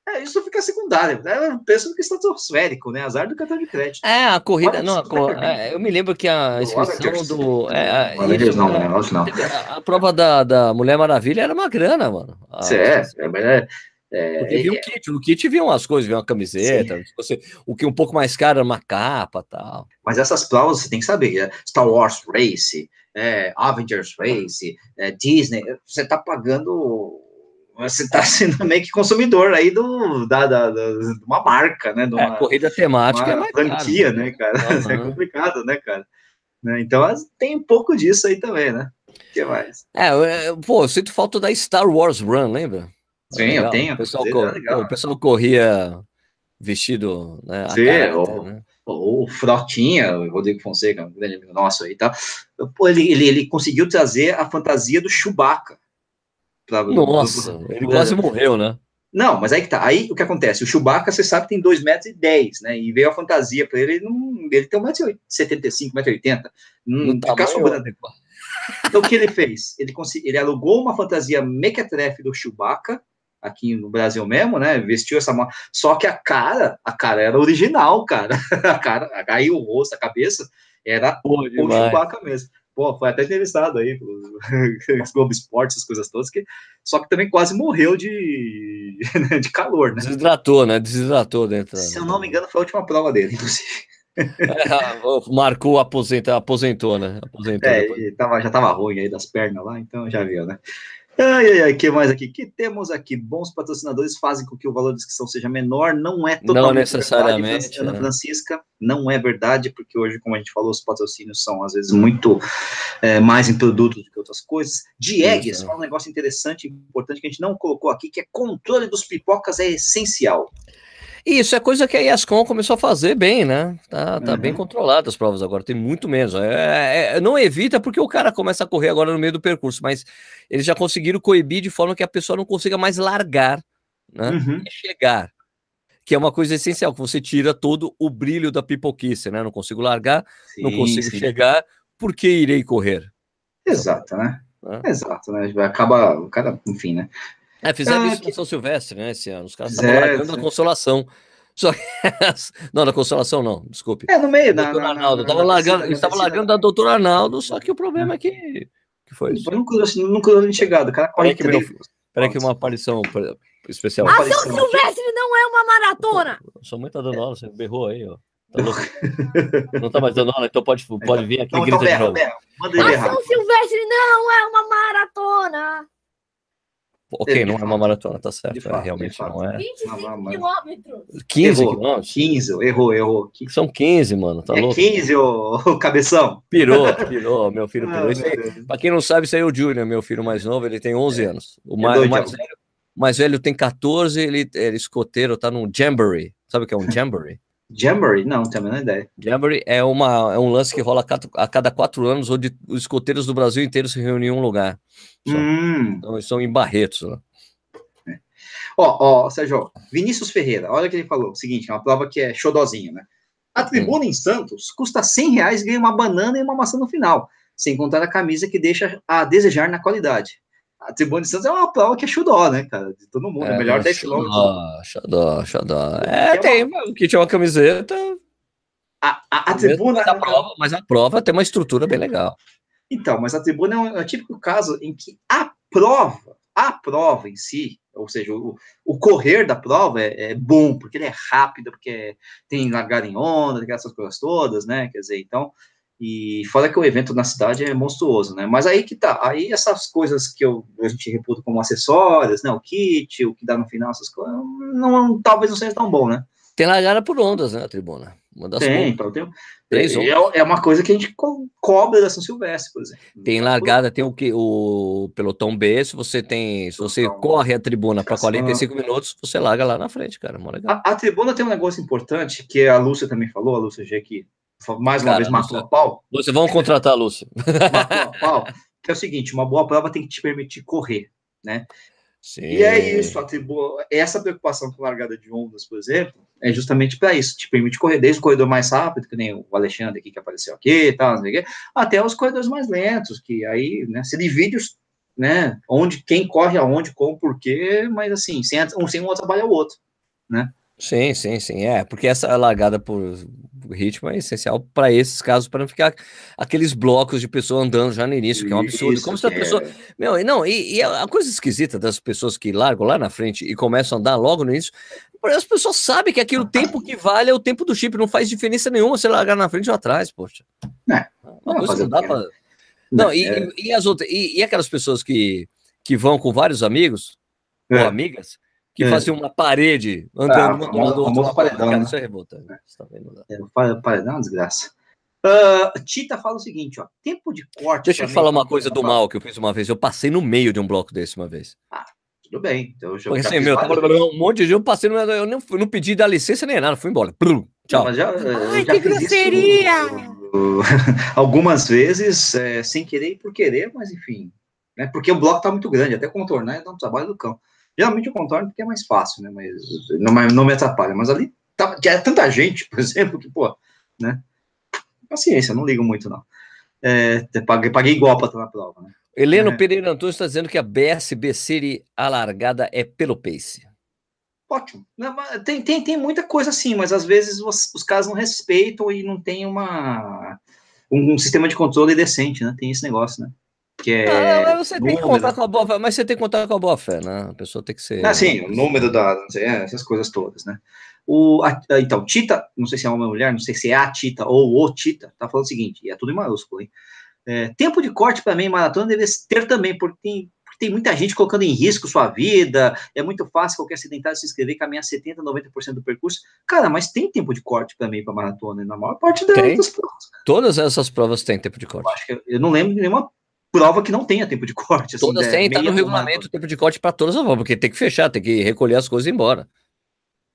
é, isso fica secundário. É um preço que estratosférico, né? Azar do cartão de crédito. É, a corrida. não, a, é, eu me lembro que a inscrição do. É, a, isso, não, né, não, A, <laughs> a prova da, da Mulher Maravilha era uma grana, mano. A, é, é, é, Porque vinha um kit, no kit vinha umas coisas, vinha uma camiseta, você, o que um pouco mais caro era uma capa tal. Mas essas provas você tem que saber, é Star Wars Race, é, Avengers Race, é, Disney, você tá pagando você está <laughs> sendo meio que consumidor aí do, da, da, da de uma marca, né? De uma, é, corrida temática é mais franquia, caro, né, cara? Uhum. <laughs> É complicado, né, cara? Né, então tem um pouco disso aí também, né? O que mais? É, pô, eu sinto falta da Star Wars Run, lembra? Sim, legal. eu tenho. O pessoal, cor... o pessoal corria vestido, né? Sim, caráter, né? o Frotinha, o Rodrigo Fonseca, um grande amigo nosso aí, tá? Pô, ele, ele, ele conseguiu trazer a fantasia do Chewbacca Pra, Nossa, do, ele quase morreu, né? Não, mas aí que tá. Aí o que acontece? O Chewbacca, você sabe, tem 2,10 metros, e 10, né? E veio a fantasia para ele, ele, não, ele tem 1,75m, 1,80m. Não ficar sobrando. Então o que ele fez? Ele, ele alugou uma fantasia mequetrefe do Chewbacca, aqui no Brasil mesmo, né? Vestiu essa Só que a cara, a cara era original, cara. <laughs> A cara, aí o rosto, a cabeça, era Pô, o Chewbacca mesmo pô, foi até entrevistado aí pelos <laughs> Globo Esporte, essas coisas todas, que, só que também quase morreu de, <laughs> de calor, né? Desidratou, né? Desidratou dentro. Se eu não me engano, foi a última prova dele, inclusive. É, marcou, aposenta, aposentou, né? Aposentou. É, tava, já tava ruim aí das pernas lá, então já viu, né? Ai, ai, ai, que mais aqui? que temos aqui? Bons patrocinadores fazem com que o valor de inscrição seja menor, não é totalmente Não necessariamente. Verdade, Ana né? Francisca, não é verdade, porque hoje, como a gente falou, os patrocínios são, às vezes, muito é, mais em produtos do que outras coisas. Diegues, fala um negócio interessante, importante, que a gente não colocou aqui, que é controle dos pipocas é essencial. Isso é coisa que a ESCOM começou a fazer bem, né? Tá, tá uhum. bem controlada as provas agora, tem muito menos. É, é, é, não evita porque o cara começa a correr agora no meio do percurso, mas eles já conseguiram coibir de forma que a pessoa não consiga mais largar né? Uhum. e chegar. Que é uma coisa essencial, que você tira todo o brilho da pipoquice, né? Não consigo largar, sim, não consigo sim. chegar, por que irei correr? Exato, né? É. Exato, né? Acaba, o cara, enfim, né? É, fizeram ah, isso que... no São Silvestre, né, esse ano. Os caras estavam largando a consolação. Só que... não, na consolação não, desculpe. É, no meio da. Doutor Arnaldo. Tava largando, eles estavam largando da doutora Arnaldo, só que o problema é que. que foi isso? Nunca, nunca nem chegado. O cara corre que, Peraí que uma aparição especial. A São Silvestre não é uma maratona! Sua mãe tá dando aula, você berrou aí, ó. Tá <laughs> não tá mais dando aula, então pode, pode vir aqui e grita de novo. A São Silvestre não é uma maratona! Ok, não é uma maratona, tá certo. Fato, realmente não é. 25 quilômetros. 15 quilômetros? 15, errou, errou. São 15, mano, tá é louco? 15, ô, ô cabeção. Pirou, pirou, meu filho pirou. Ah, pra quem não sabe, isso aí é o Júnior, meu filho mais novo, ele tem 11 é. anos. O mais, o mais, velho, mais velho tem 14, ele, ele é escoteiro, tá num Jamboree. Sabe o que é um <laughs> Jamboree? Jamboree? Não, não tenho a menor ideia. Jamboree é, uma, é um lance que rola a cada quatro anos, onde os escoteiros do Brasil inteiro se reúnem em um lugar. Hum. Então, eles são em Barretos. Né? Ó, ó, Sérgio, Vinícius Ferreira, olha o que ele falou. Seguinte, é uma prova que é xodozinho, né? A tribuna hum. em Santos custa 100 reais e ganha uma banana e uma maçã no final, sem contar a camisa que deixa a desejar na qualidade a Tribuna de Santos é uma prova que é xudó, né, cara? De todo mundo. É, melhor 10 km. Xudó, xudó. É, tem, o que tinha uma camiseta. A, a, a tribuna. A prova, mas a prova tem uma estrutura bem legal. Então, mas a tribuna é um, é um típico caso em que a prova, a prova em si, ou seja, o, o correr da prova é, é, bom, porque ele é rápido, porque tem largada em onda, tem essas coisas todas, né? Quer dizer, então e fora que o evento na cidade é monstruoso, né? Mas aí que tá, aí essas coisas que eu, a gente reputa como acessórios, né? O kit, o que dá no final, essas coisas, não, talvez não seja tão bom, né? Tem largada por ondas, né, a tribuna? Uma das tem, então tem. Três é, é uma coisa que a gente co cobra da São Silvestre, por exemplo. Tem largada, tem o que o pelotão B, se você tem, se você corre a tribuna para 45 minutos, você larga lá na frente, cara, a, a, tribuna tem um negócio importante que a Lúcia também falou, a Lúcia G que mais uma Cara, vez matou a pau. Lúcia, vamos <laughs> contratar a Lúcia. Matou a pau. Que é o seguinte, uma boa prova tem que te permitir correr, né? Sim. E é isso, atribu... essa preocupação com largada de ondas, por exemplo, é justamente para isso, te permite correr desde o corredor mais rápido, que nem o Alexandre aqui que apareceu aqui e tal, até os corredores mais lentos, que aí, né, se divide os, né, onde, quem corre aonde, como, porquê, mas assim, sem, um sem um trabalha o outro, né. Sim, sim, sim. É, porque essa largada por ritmo é essencial para esses casos, para não ficar aqueles blocos de pessoa andando já no início, que é um absurdo. Isso, Como se a pessoa. É... Meu, não, e, e, a coisa esquisita das pessoas que largam lá na frente e começam a andar logo no início, as pessoas sabem que aquele tempo que vale é o tempo do chip, não faz diferença nenhuma você largar na frente ou atrás, poxa. É, Uma coisa que não dá para. Não, e, é... e, as outras, e, e, aquelas pessoas que, que vão com vários amigos é. ou amigas que é. fazia uma parede andando ah, uma do lado do outro. Paredão, né? Isso é revoltante. É. Tá é, paredão é uma desgraça. Uh, Tita fala o seguinte, ó, tempo de corte. Deixa eu te falar uma coisa do mal que eu fiz uma vez. Eu passei no meio de um bloco desse uma vez. Ah, tudo bem. Então, eu já, Porque, assim, meu, tava um monte de eu passei, no, eu não, eu não pedi da licença nem nada, fui embora. Plum, tchau. Não, já, Ai, que grosseria! <laughs> Algumas vezes, é, sem querer e por querer, mas enfim. Né, porque o bloco tá muito grande, até contornar é um trabalho do cão. Geralmente eu contorno porque é mais fácil, né? Mas não, não me atrapalha. Mas ali tá, é tanta gente, <laughs> por exemplo, que, pô, né? Paciência, não ligo muito, não. É, paguei, paguei igual para estar na prova, né? Heleno é. Pereira Antunes está dizendo que a BSB City alargada é pelo pace. Ótimo. Tem, tem, tem muita coisa assim, mas às vezes os, os caras não respeitam e não tem uma, um, um sistema de controle decente, né? Tem esse negócio, né? Que é. Ah, você tem que contar com a boa fé, mas você tem que contar com a boa fé, né? A pessoa tem que ser. Ah, sim, o número da. Sei, é, essas coisas todas, né? O, a, então, Tita, não sei se é uma mulher, não sei se é a Tita ou o Tita, tá falando o seguinte, e é tudo em maiúsculo, hein? É, tempo de corte para mim, maratona deve ter também, porque tem, porque tem muita gente colocando em risco sua vida, é muito fácil qualquer acidentário se inscrever e caminhar 70%, 90% do percurso. Cara, mas tem tempo de corte mim para maratona, na maior parte das provas. Todas essas provas têm tempo de corte. Eu, acho que, eu não lembro de nenhuma prova que não tenha tempo de corte. Assim, todas têm, tá no regulamento o tempo de corte para todas as provas, porque tem que fechar, tem que recolher as coisas e ir embora.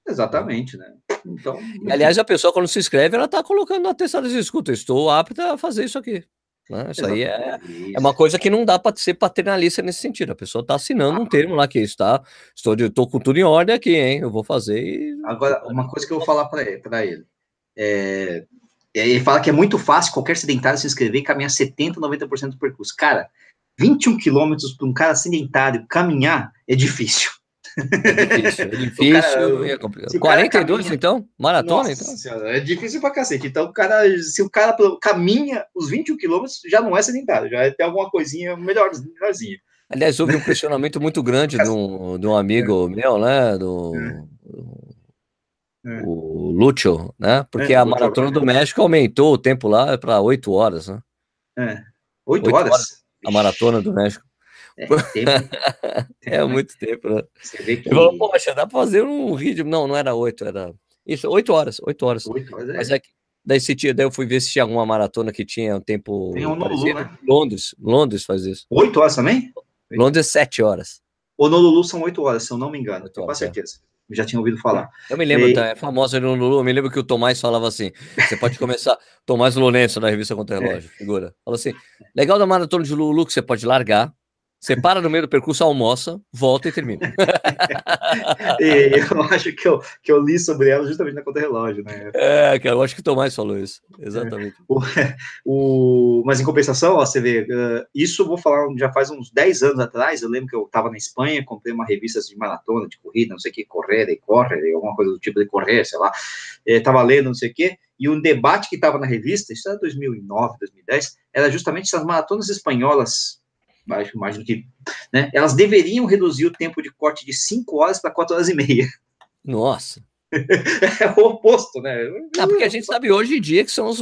Exatamente, né? Então, aliás, a pessoa, quando se inscreve, ela está colocando no atestado de escuta, estou apta a fazer isso aqui. Né? Isso aí é, é uma coisa que não dá para ser paternalista nesse sentido. A pessoa está assinando ah, um termo lá que está, estou, estou com tudo em ordem aqui, hein? Eu vou fazer. E... Agora, uma coisa que eu vou falar para ele, ele é, ele fala que é muito fácil qualquer sedentário se inscrever e caminhar 70%, 90% do percurso. Cara, 21 quilômetros para um cara sedentário caminhar é difícil. É difícil, é <laughs> difícil cara, é complicado. 42, caminha, então? Maratona, então? Senhora, é difícil pra cacete. Então, o cara, se o cara caminha os 21 quilômetros, já não é sedentário, já é tem alguma coisinha melhor, melhorzinha. Aliás, houve um questionamento muito grande de <laughs> um, de um amigo é. meu, né? Do, do é. o Lúcio, né? Porque é, a Maratona do México aumentou o tempo lá para 8 horas, né? É. 8, 8 horas? horas? A Maratona do México. É, <laughs> é muito tempo, né? Você vê que... Falou, Poxa, dá para fazer um vídeo. Não, não era 8, era. Isso, 8 horas, 8 horas. 8 horas, é. Mas é que. Daí, se tinha, daí eu fui ver se tinha alguma maratona que tinha um tempo. Tem um Lulu, né? Londres, Londres faz isso. 8 horas também? Londres, 7 horas. O Lulu são 8 horas, se eu não me engano, tenho quase é. É já tinha ouvido falar. Eu me lembro, e... tá, é famosa no Lulu, eu me lembro que o Tomás falava assim, você pode começar, <laughs> Tomás Lourenço, na revista Contra Relógio, é. figura, falou assim, legal da maratona de Lulu que você pode largar, você para no meio do percurso, almoça, volta e termina. <laughs> e eu acho que eu, que eu li sobre ela justamente na conta relógio, né? É, eu acho que o Tomás falou isso. Exatamente. É. O, <laughs> o, mas em compensação, ó, você vê, uh, isso eu vou falar já faz uns 10 anos atrás. Eu lembro que eu estava na Espanha, comprei uma revista de maratona, de corrida, não sei o que, correr e corre, alguma coisa do tipo de correr, sei lá. Estava é, lendo, não sei o que. E um debate que estava na revista, isso era 2009, 2010, era justamente essas maratonas espanholas acho mais do que, né? Elas deveriam reduzir o tempo de corte de 5 horas para 4 horas e meia. <laughs> Nossa. é o oposto, né? Não, porque a gente sabe hoje em dia que são os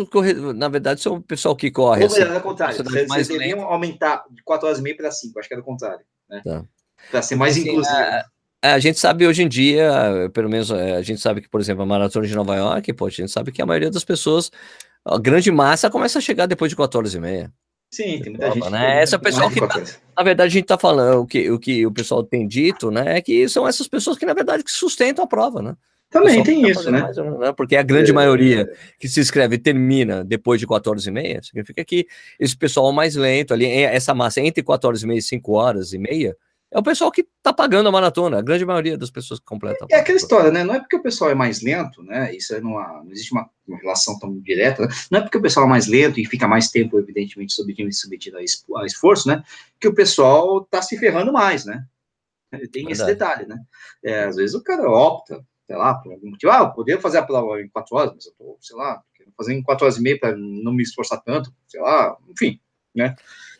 na verdade, são o pessoal que corre. Ou melhor, assim, é o contrário. Vocês, mais deveriam lento. aumentar de 4 horas e meia para 5, acho que é o contrário. Né? Tá. Para ser mais assim, inclusivo. A, a, gente sabe hoje em dia, pelo menos é, a gente sabe que, por exemplo, a maratona de Nova York, pô, a gente sabe que a maioria das pessoas, a grande massa começa a chegar depois de 4 horas e meia. Sim, tem muita gente. Né? Essa pessoa que, tá, na verdade, a gente está falando, o que, o que o pessoal tem dito, né, é que são essas pessoas que, na verdade, que sustentam a prova, né? Também tem tá isso, né? Mais, né? Porque a grande é, maioria que se inscreve termina depois de 4 horas e meia, significa que esse pessoal mais lento ali, essa massa entre 4 horas e meia e 5 horas e meia, É o pessoal que tá pagando a maratona, a grande maioria das pessoas que completam. É aquela história, né? Não é porque o pessoal é mais lento, né? Isso não, há, não existe uma, uma, relação tão direta, né? Não é porque o pessoal é mais lento e fica mais tempo, evidentemente, submetido, submetido a esforço, né? Que o pessoal tá se ferrando mais, né? Tem Verdade. esse detalhe, né? É, às vezes o cara opta, sei lá, por algum motivo, ah, eu poderia fazer a prova em quatro horas, mas eu tô, sei lá, fazer em quatro horas e meia para não me esforçar tanto, sei lá, enfim, né?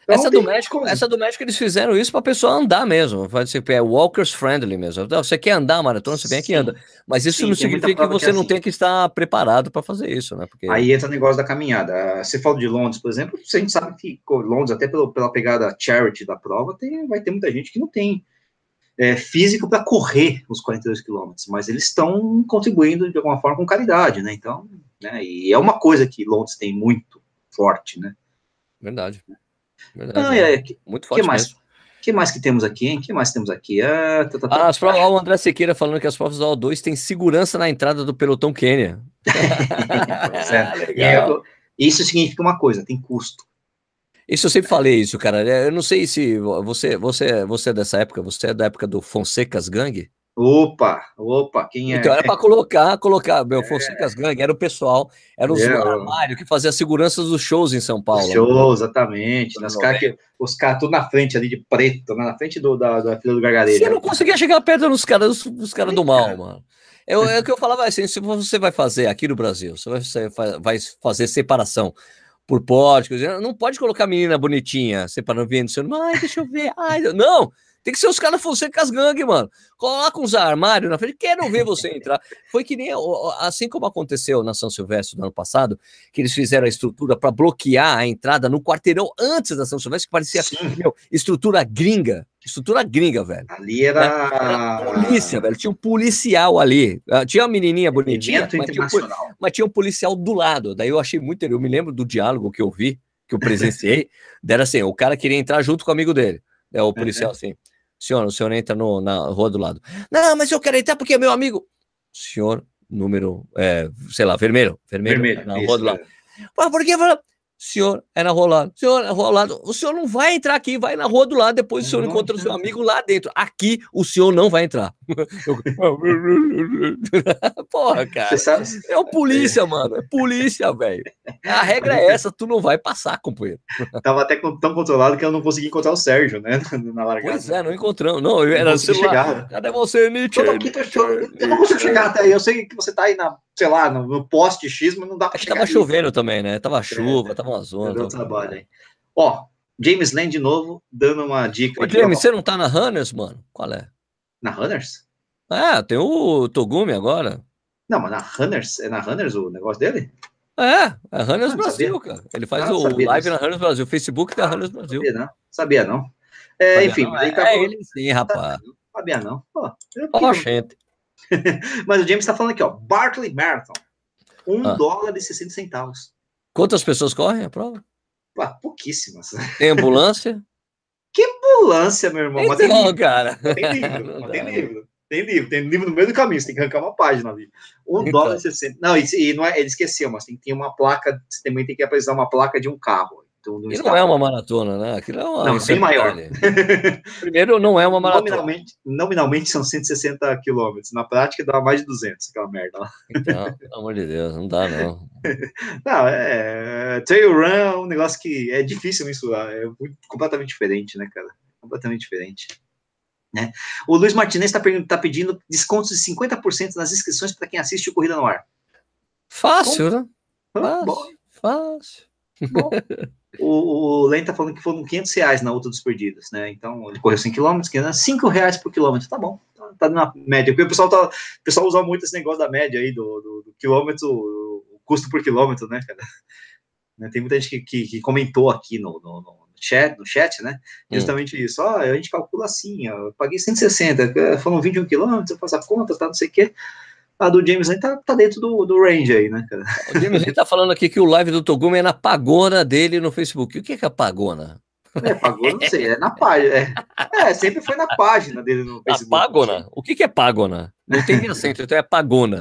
Essa, do México, essa do México, eles fizeram isso para a pessoa andar mesmo. É walkers friendly mesmo. Então, você quer andar maratona, você vem aqui e anda. Mas isso Sim, não significa que você que é não assim. tem que estar preparado para fazer isso, né? Porque... Aí entra o negócio da caminhada. Você fala de Londres, por exemplo, a gente sabe que Londres, até pela, pela pegada charity da prova, tem, vai ter muita gente que não tem é, físico para correr os 42 quilômetros, mas eles estão contribuindo de alguma forma com caridade, né? Então, né? E é uma coisa que Londres tem muito forte, né? Verdade. Verdade, ah, é. Que, Muito forte que mais? Mesmo. que mais que temos aqui, hein? que mais temos aqui? Ah, tá, tá, tá. ah as provas, o André Sequeira falando que as provas do O2 têm segurança na entrada do pelotão Quênia. <laughs> é, isso significa uma coisa, tem custo. Isso eu sempre falei isso, cara. Eu não sei se você, você, você é dessa época, você é da época do Fonsecas Gang? Opa, opa, quem é? Então era para colocar, colocar, meu, é. Fonsecas Gang, era o pessoal, era os é, armários que fazia a segurança dos shows em São Paulo. Shows, exatamente. Nas cara que, os caras tudo na frente ali de preto, né, na frente do, da, da fila do Gargarejo. Você não conseguia chegar perto dos caras dos caras do mal, mano. Eu, é o que eu falava assim, se você vai fazer aqui no Brasil, você vai, você vai fazer separação por pódios, não pode colocar menina bonitinha separando, vendo, ai, deixa eu ver, ai, não, tem que ser os caras Fonseca gangue, mano. Coloca uns armários na frente, quero ver você <laughs> entrar. Foi que nem assim como aconteceu na São Silvestre no ano passado, que eles fizeram a estrutura para bloquear a entrada no quarteirão antes da São Silvestre, que parecia meu, estrutura gringa. Estrutura gringa, velho. Ali era... era polícia, velho. Tinha um policial ali. Ah, tinha uma menininha bonitinha, mas tinha, um, mas tinha um policial do lado. Daí eu achei muito. Eu me lembro do diálogo que eu vi, que eu presenciei. <laughs> Dera assim: o cara queria entrar junto com o amigo dele. É o policial uhum. assim. Senhor, o senhor entra no, na rua do lado. Não, mas eu quero entrar porque é meu amigo. Senhor, número, é, sei lá, vermelho. Vermelho, vermelho na rua do lado. É. Por que? senhor é na rua lado, senhor é na rua lado, o senhor não vai entrar aqui, vai na rua do lado, depois o senhor encontra o seu amigo lá dentro. Aqui o senhor não vai entrar. <laughs> Porra, cara. Sabe... É o polícia, mano. É polícia, velho. A regra é essa, tu não vai passar, companheiro. Tava até tão controlado que eu não consegui encontrar o Sérgio, né? <laughs> Na largada. Pois é, não encontramos. Não, eu era celular. Cadê você, Nietzsche? Eu, aqui, eu não consigo chegar até aí. Eu sei que você tá aí na, sei lá, no, poste X, mas não dá pra Acho chegar. Tava chovendo também, né? Tava chuva, tava uma zona. Deu trabalho aí. Ó, James Land de novo, dando uma dica. Ô, James, você não tá na Runners, mano? Qual é? Na Runners? É, tem o Togumi agora. Não, mas na Runners, é na Runners o negócio dele? É, é Runners ah, Brasil, sabia. cara. Ele faz ah, o live na Runners Brasil, o Facebook da ah, Runners Brasil. Sabia não, sabia não. É, sabia enfim, não. Tá é falando... ele sim, rapaz. Sabia não. Pô, oh, gente. <laughs> mas o James tá falando aqui, ó, Barkley Marathon, um ah. dólar e 60 centavos. Quantas pessoas correm a prova? Pô, pouquíssimas. Tem <laughs> ambulância? Que ambulância, meu irmão? Então, tem livro, cara. Tem livro, tem <laughs> livro. Tem livro, tem livro no meio do caminho, você tem que arrancar uma página ali. Um então. dólar e 60. Não, e, e não é, ele esqueceu, mas tem, tem uma placa, você também tem que apresentar uma placa de um carro. Então, não, não é uma maratona, né? Aquilo é uma. Não, bem maior. Primeiro, não é uma maratona. Nominalmente, nominalmente são 160 quilômetros. Na prática, dá mais de 200, aquela merda lá. Então, pelo amor de Deus, não dá, não. <laughs> não, é. Trail run é um negócio que é difícil mensurar. É completamente diferente, né, cara? Completamente diferente. Né? O Luiz Martinez está tá pedindo descontos de 50% nas inscrições para quem assiste o Corrida no Ar. Fácil, Bom, né? Fácil. Bom. Fácil. Bom. O, o Len tá falando que foram 500 reais na outra dos perdidos, né? Então, ele correu 100 km, 5 reais por quilômetro, tá bom, tá, tá na média. Porque o pessoal, tá, o pessoal usa muito esse negócio da média aí, do, do, do quilômetro, o custo por quilômetro, né, cara? Né, tem muita gente que, que, que comentou aqui no, no, no, chat, no chat, né? Hum. Justamente hum. isso. Ó, a gente calcula assim, ó, eu paguei 160, foram 21 quilômetros, eu faço a conta, tá, não sei o quê a do James Lane tá, tá dentro do, do range aí, né, cara? O James Lane tá falando aqui que o live do Togumi é na pagona dele no Facebook. O que é, que é a pagona? É, pagona, não sei, é na página. É, é, sempre foi na página dele no Facebook. A pagona? O que, que é pagona? Não tem acento, então é pagona.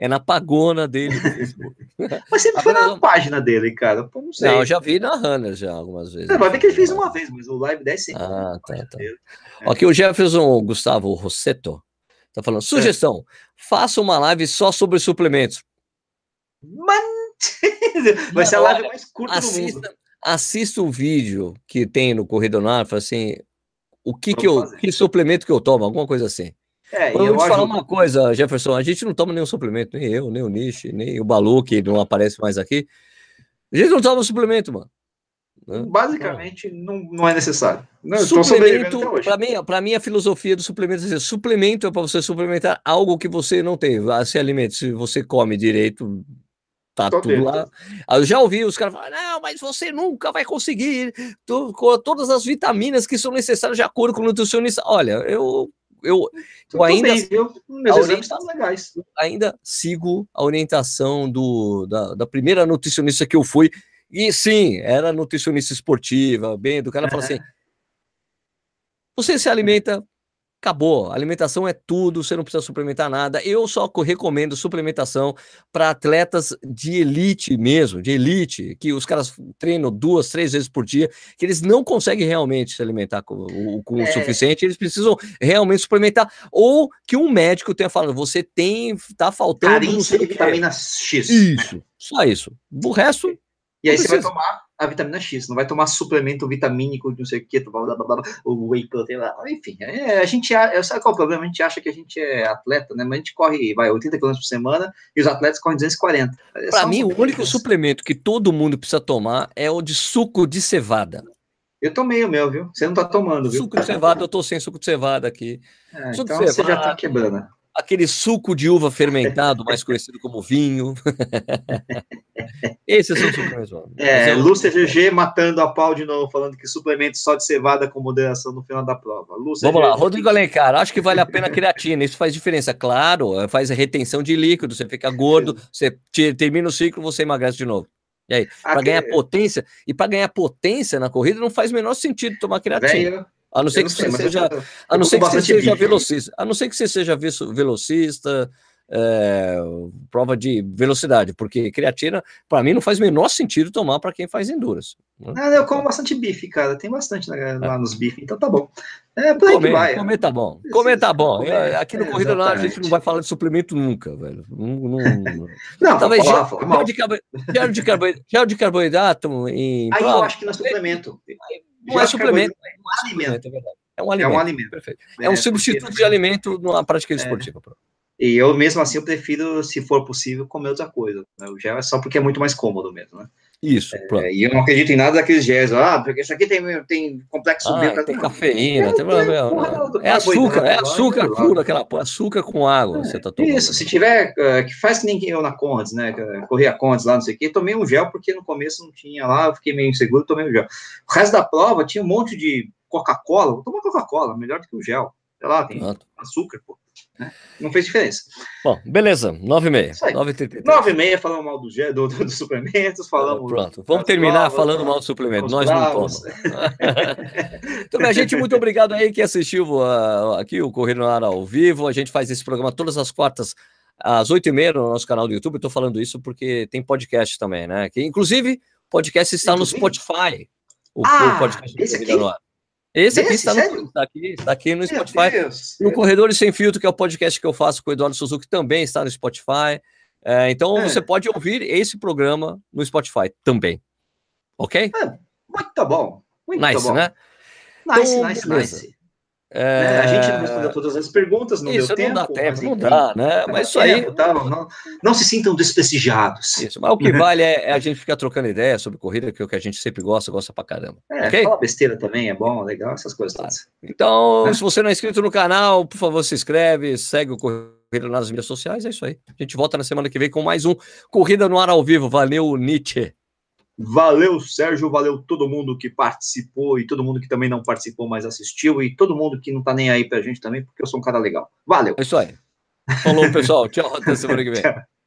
É na pagona dele. <laughs> Mas sempre foi na página dele, cara. Pô, não sei. Não, eu já vi na Runners já algumas vezes. É, vai ver que ele fez uma vez, mas o live 10 sempre. Ah, tá, tá. Aqui o Jefferson Gustavo Rosseto tá falando, sugestão, faça uma live só sobre suplementos. Mas... <laughs> Vai ser a live mais curta assista, do mundo. Assista o vídeo que tem no Corrida no Ar, fala assim, o que, que, eu, que suplemento que eu tomo, alguma coisa assim. É, eu vou te falar uma coisa, Jefferson, a gente não toma nenhum suplemento, nem eu, nem o Nishi, nem o Balu, que não aparece mais aqui. A gente não toma suplemento, mano. Né? Basicamente, não, não é necessário. Não, suplemento, para mim, para mim, a filosofia do suplemento é dizer, suplemento é para você suplementar algo que você não tem. Se alimenta, se você come direito, tá Tô tudo dentro. lá. Eu já ouvi os caras falar, não, mas você nunca vai conseguir com todas as vitaminas que são necessárias de acordo com o nutricionista. Olha, eu eu, eu ainda, bem, Meus legais. ainda sigo a orientação do, da, da, primeira nutricionista que eu fui, e sim, era nutricionista esportiva, bem educada, ela falou assim: <laughs> você se alimenta acabou. Alimentação é tudo, você não precisa suplementar nada. Eu só recomendo suplementação para atletas de elite mesmo, de elite, que os caras treinam duas, três vezes por dia, que eles não conseguem realmente se alimentar com, com é. o suficiente, eles precisam realmente suplementar. Ou que um médico tenha falado, você tem, tá faltando. Carência de vitamina X. Isso, né? só isso. O resto. E aí você vai tomar a vitamina X, não vai tomar suplemento vitamínico de não sei o que, blá, blá, blá, o whey protein lá, enfim, é, a gente, é, sabe qual é o problema? A gente acha que a gente é atleta, né, mas a gente corre, vai, 80 km por semana e os atletas correm 240. É Para mim, o único suplemento que todo mundo precisa tomar é o de suco de cevada. Eu tomei o meu, viu? Você não tá tomando, viu? Suco de cevada, eu tô sem suco de cevada aqui. É, então você já tá quebrando aquele suco de uva fermentado, mais conhecido como vinho. <laughs> Esses são suplementos. É, Lúcia GG matando a pau de novo, falando que suplemento só de cevada com moderação no final da prova. Lúcia Vamos GG. lá, Rodrigo Alencar, acho que vale a pena a creatina, isso faz diferença, claro, faz a retenção de líquido, você fica gordo, você termina o ciclo, você emagrece de novo. E aí, para ganhar potência, e para ganhar potência na corrida não faz o menor sentido tomar creatina. Véio, a não ser que você seja, a não ser que você seja velocista, a não ser que você seja velocista, é, prova de velocidade, porque creatina, para mim, não faz o menor sentido tomar para quem faz endurance. Né? Ah, eu como bastante bife, cara, tem bastante lá é. nos bife, então tá bom. É, por aí comer, que vai. Comer tá bom, comer tá bom. Comer, aqui no é, Corrida Lá a gente não vai falar de suplemento nunca, velho. Não, não, <laughs> não talvez falar, gel, de carboidrato, de carboidrato, gel de carboidrato em Aí eu acho que não é suplemento. Não é suplemento, não é suplemento, é verdade. É um alimento. É um alimento. Perfeito. É, é um substituto de alimento numa prática é. esportiva. E eu mesmo assim eu prefiro, se for possível, comer outra coisa. Né? O gel é só porque é muito mais cômodo mesmo, né? Isso. É, e eu não acredito em nada daqueles gels. Ah, porque isso aqui tem, tem complexo ah, Tem cafeína, é, tem, tem, é açúcar, é açúcar puro, aquela açúcar com água. É, você tá tomando. Isso, se tiver, uh, que faz que nem eu na Condes, né? Corri a Condes lá, não sei o quê, tomei um gel porque no começo não tinha lá, eu fiquei meio inseguro, tomei um gel. O resto da prova tinha um monte de Coca-Cola, vou tomar Coca-Cola, melhor do que o gel. Sei lá, tem Pronto. açúcar, pô. Né? Não fez diferença. Bom, beleza, 9 e meia. 9 e meia falando mal do, do, do, dos suplementos, falamos. Pronto, vamos terminar provas, falando mal do suplemento. Nós bravos. não tomamos. <laughs> então, minha gente, muito obrigado aí que assistiu uh, aqui o Correio no Ar ao vivo. A gente faz esse programa todas as quartas às oito e meia no nosso canal do YouTube. Estou falando isso porque tem podcast também, né? Que, inclusive, o podcast está no Spotify. O, ah, o podcast esse aqui? no Ar. Esse aqui está, no, está, aqui está aqui no Spotify. Deus, no Corredores Sem Filtro, que é o podcast que eu faço com o Eduardo Suzuki, também está no Spotify. É, então é. você pode ouvir esse programa no Spotify também. Ok? É, muito bom. Muito nice, bom. né? Nice, então, nice, beleza. nice. É... A gente não respondeu todas as perguntas, não isso, deu tempo. Não dá tempo, não dá, né? Mas isso aí. Tá, não, não, se sintam desprestigiados. Isso, mas o que vale é, é, a gente ficar trocando ideia sobre corrida, que é o que a gente sempre gosta, gosta pra caramba. É, okay? fala besteira também, é bom, legal, essas coisas tá. todas. Então, é. se você não é inscrito no canal, por favor, se inscreve, segue o Corrida nas mídias sociais, é isso aí. A gente volta na semana que vem com mais um Corrida no Ar ao Vivo. Valeu, Nietzsche. Valeu, Sérgio, valeu todo mundo que participou e todo mundo que também não participou, mas assistiu e todo mundo que não tá nem aí pra gente também, porque eu sou um cara legal. Valeu. É isso aí. Falou, pessoal. Tchau, até semana que vem. <laughs>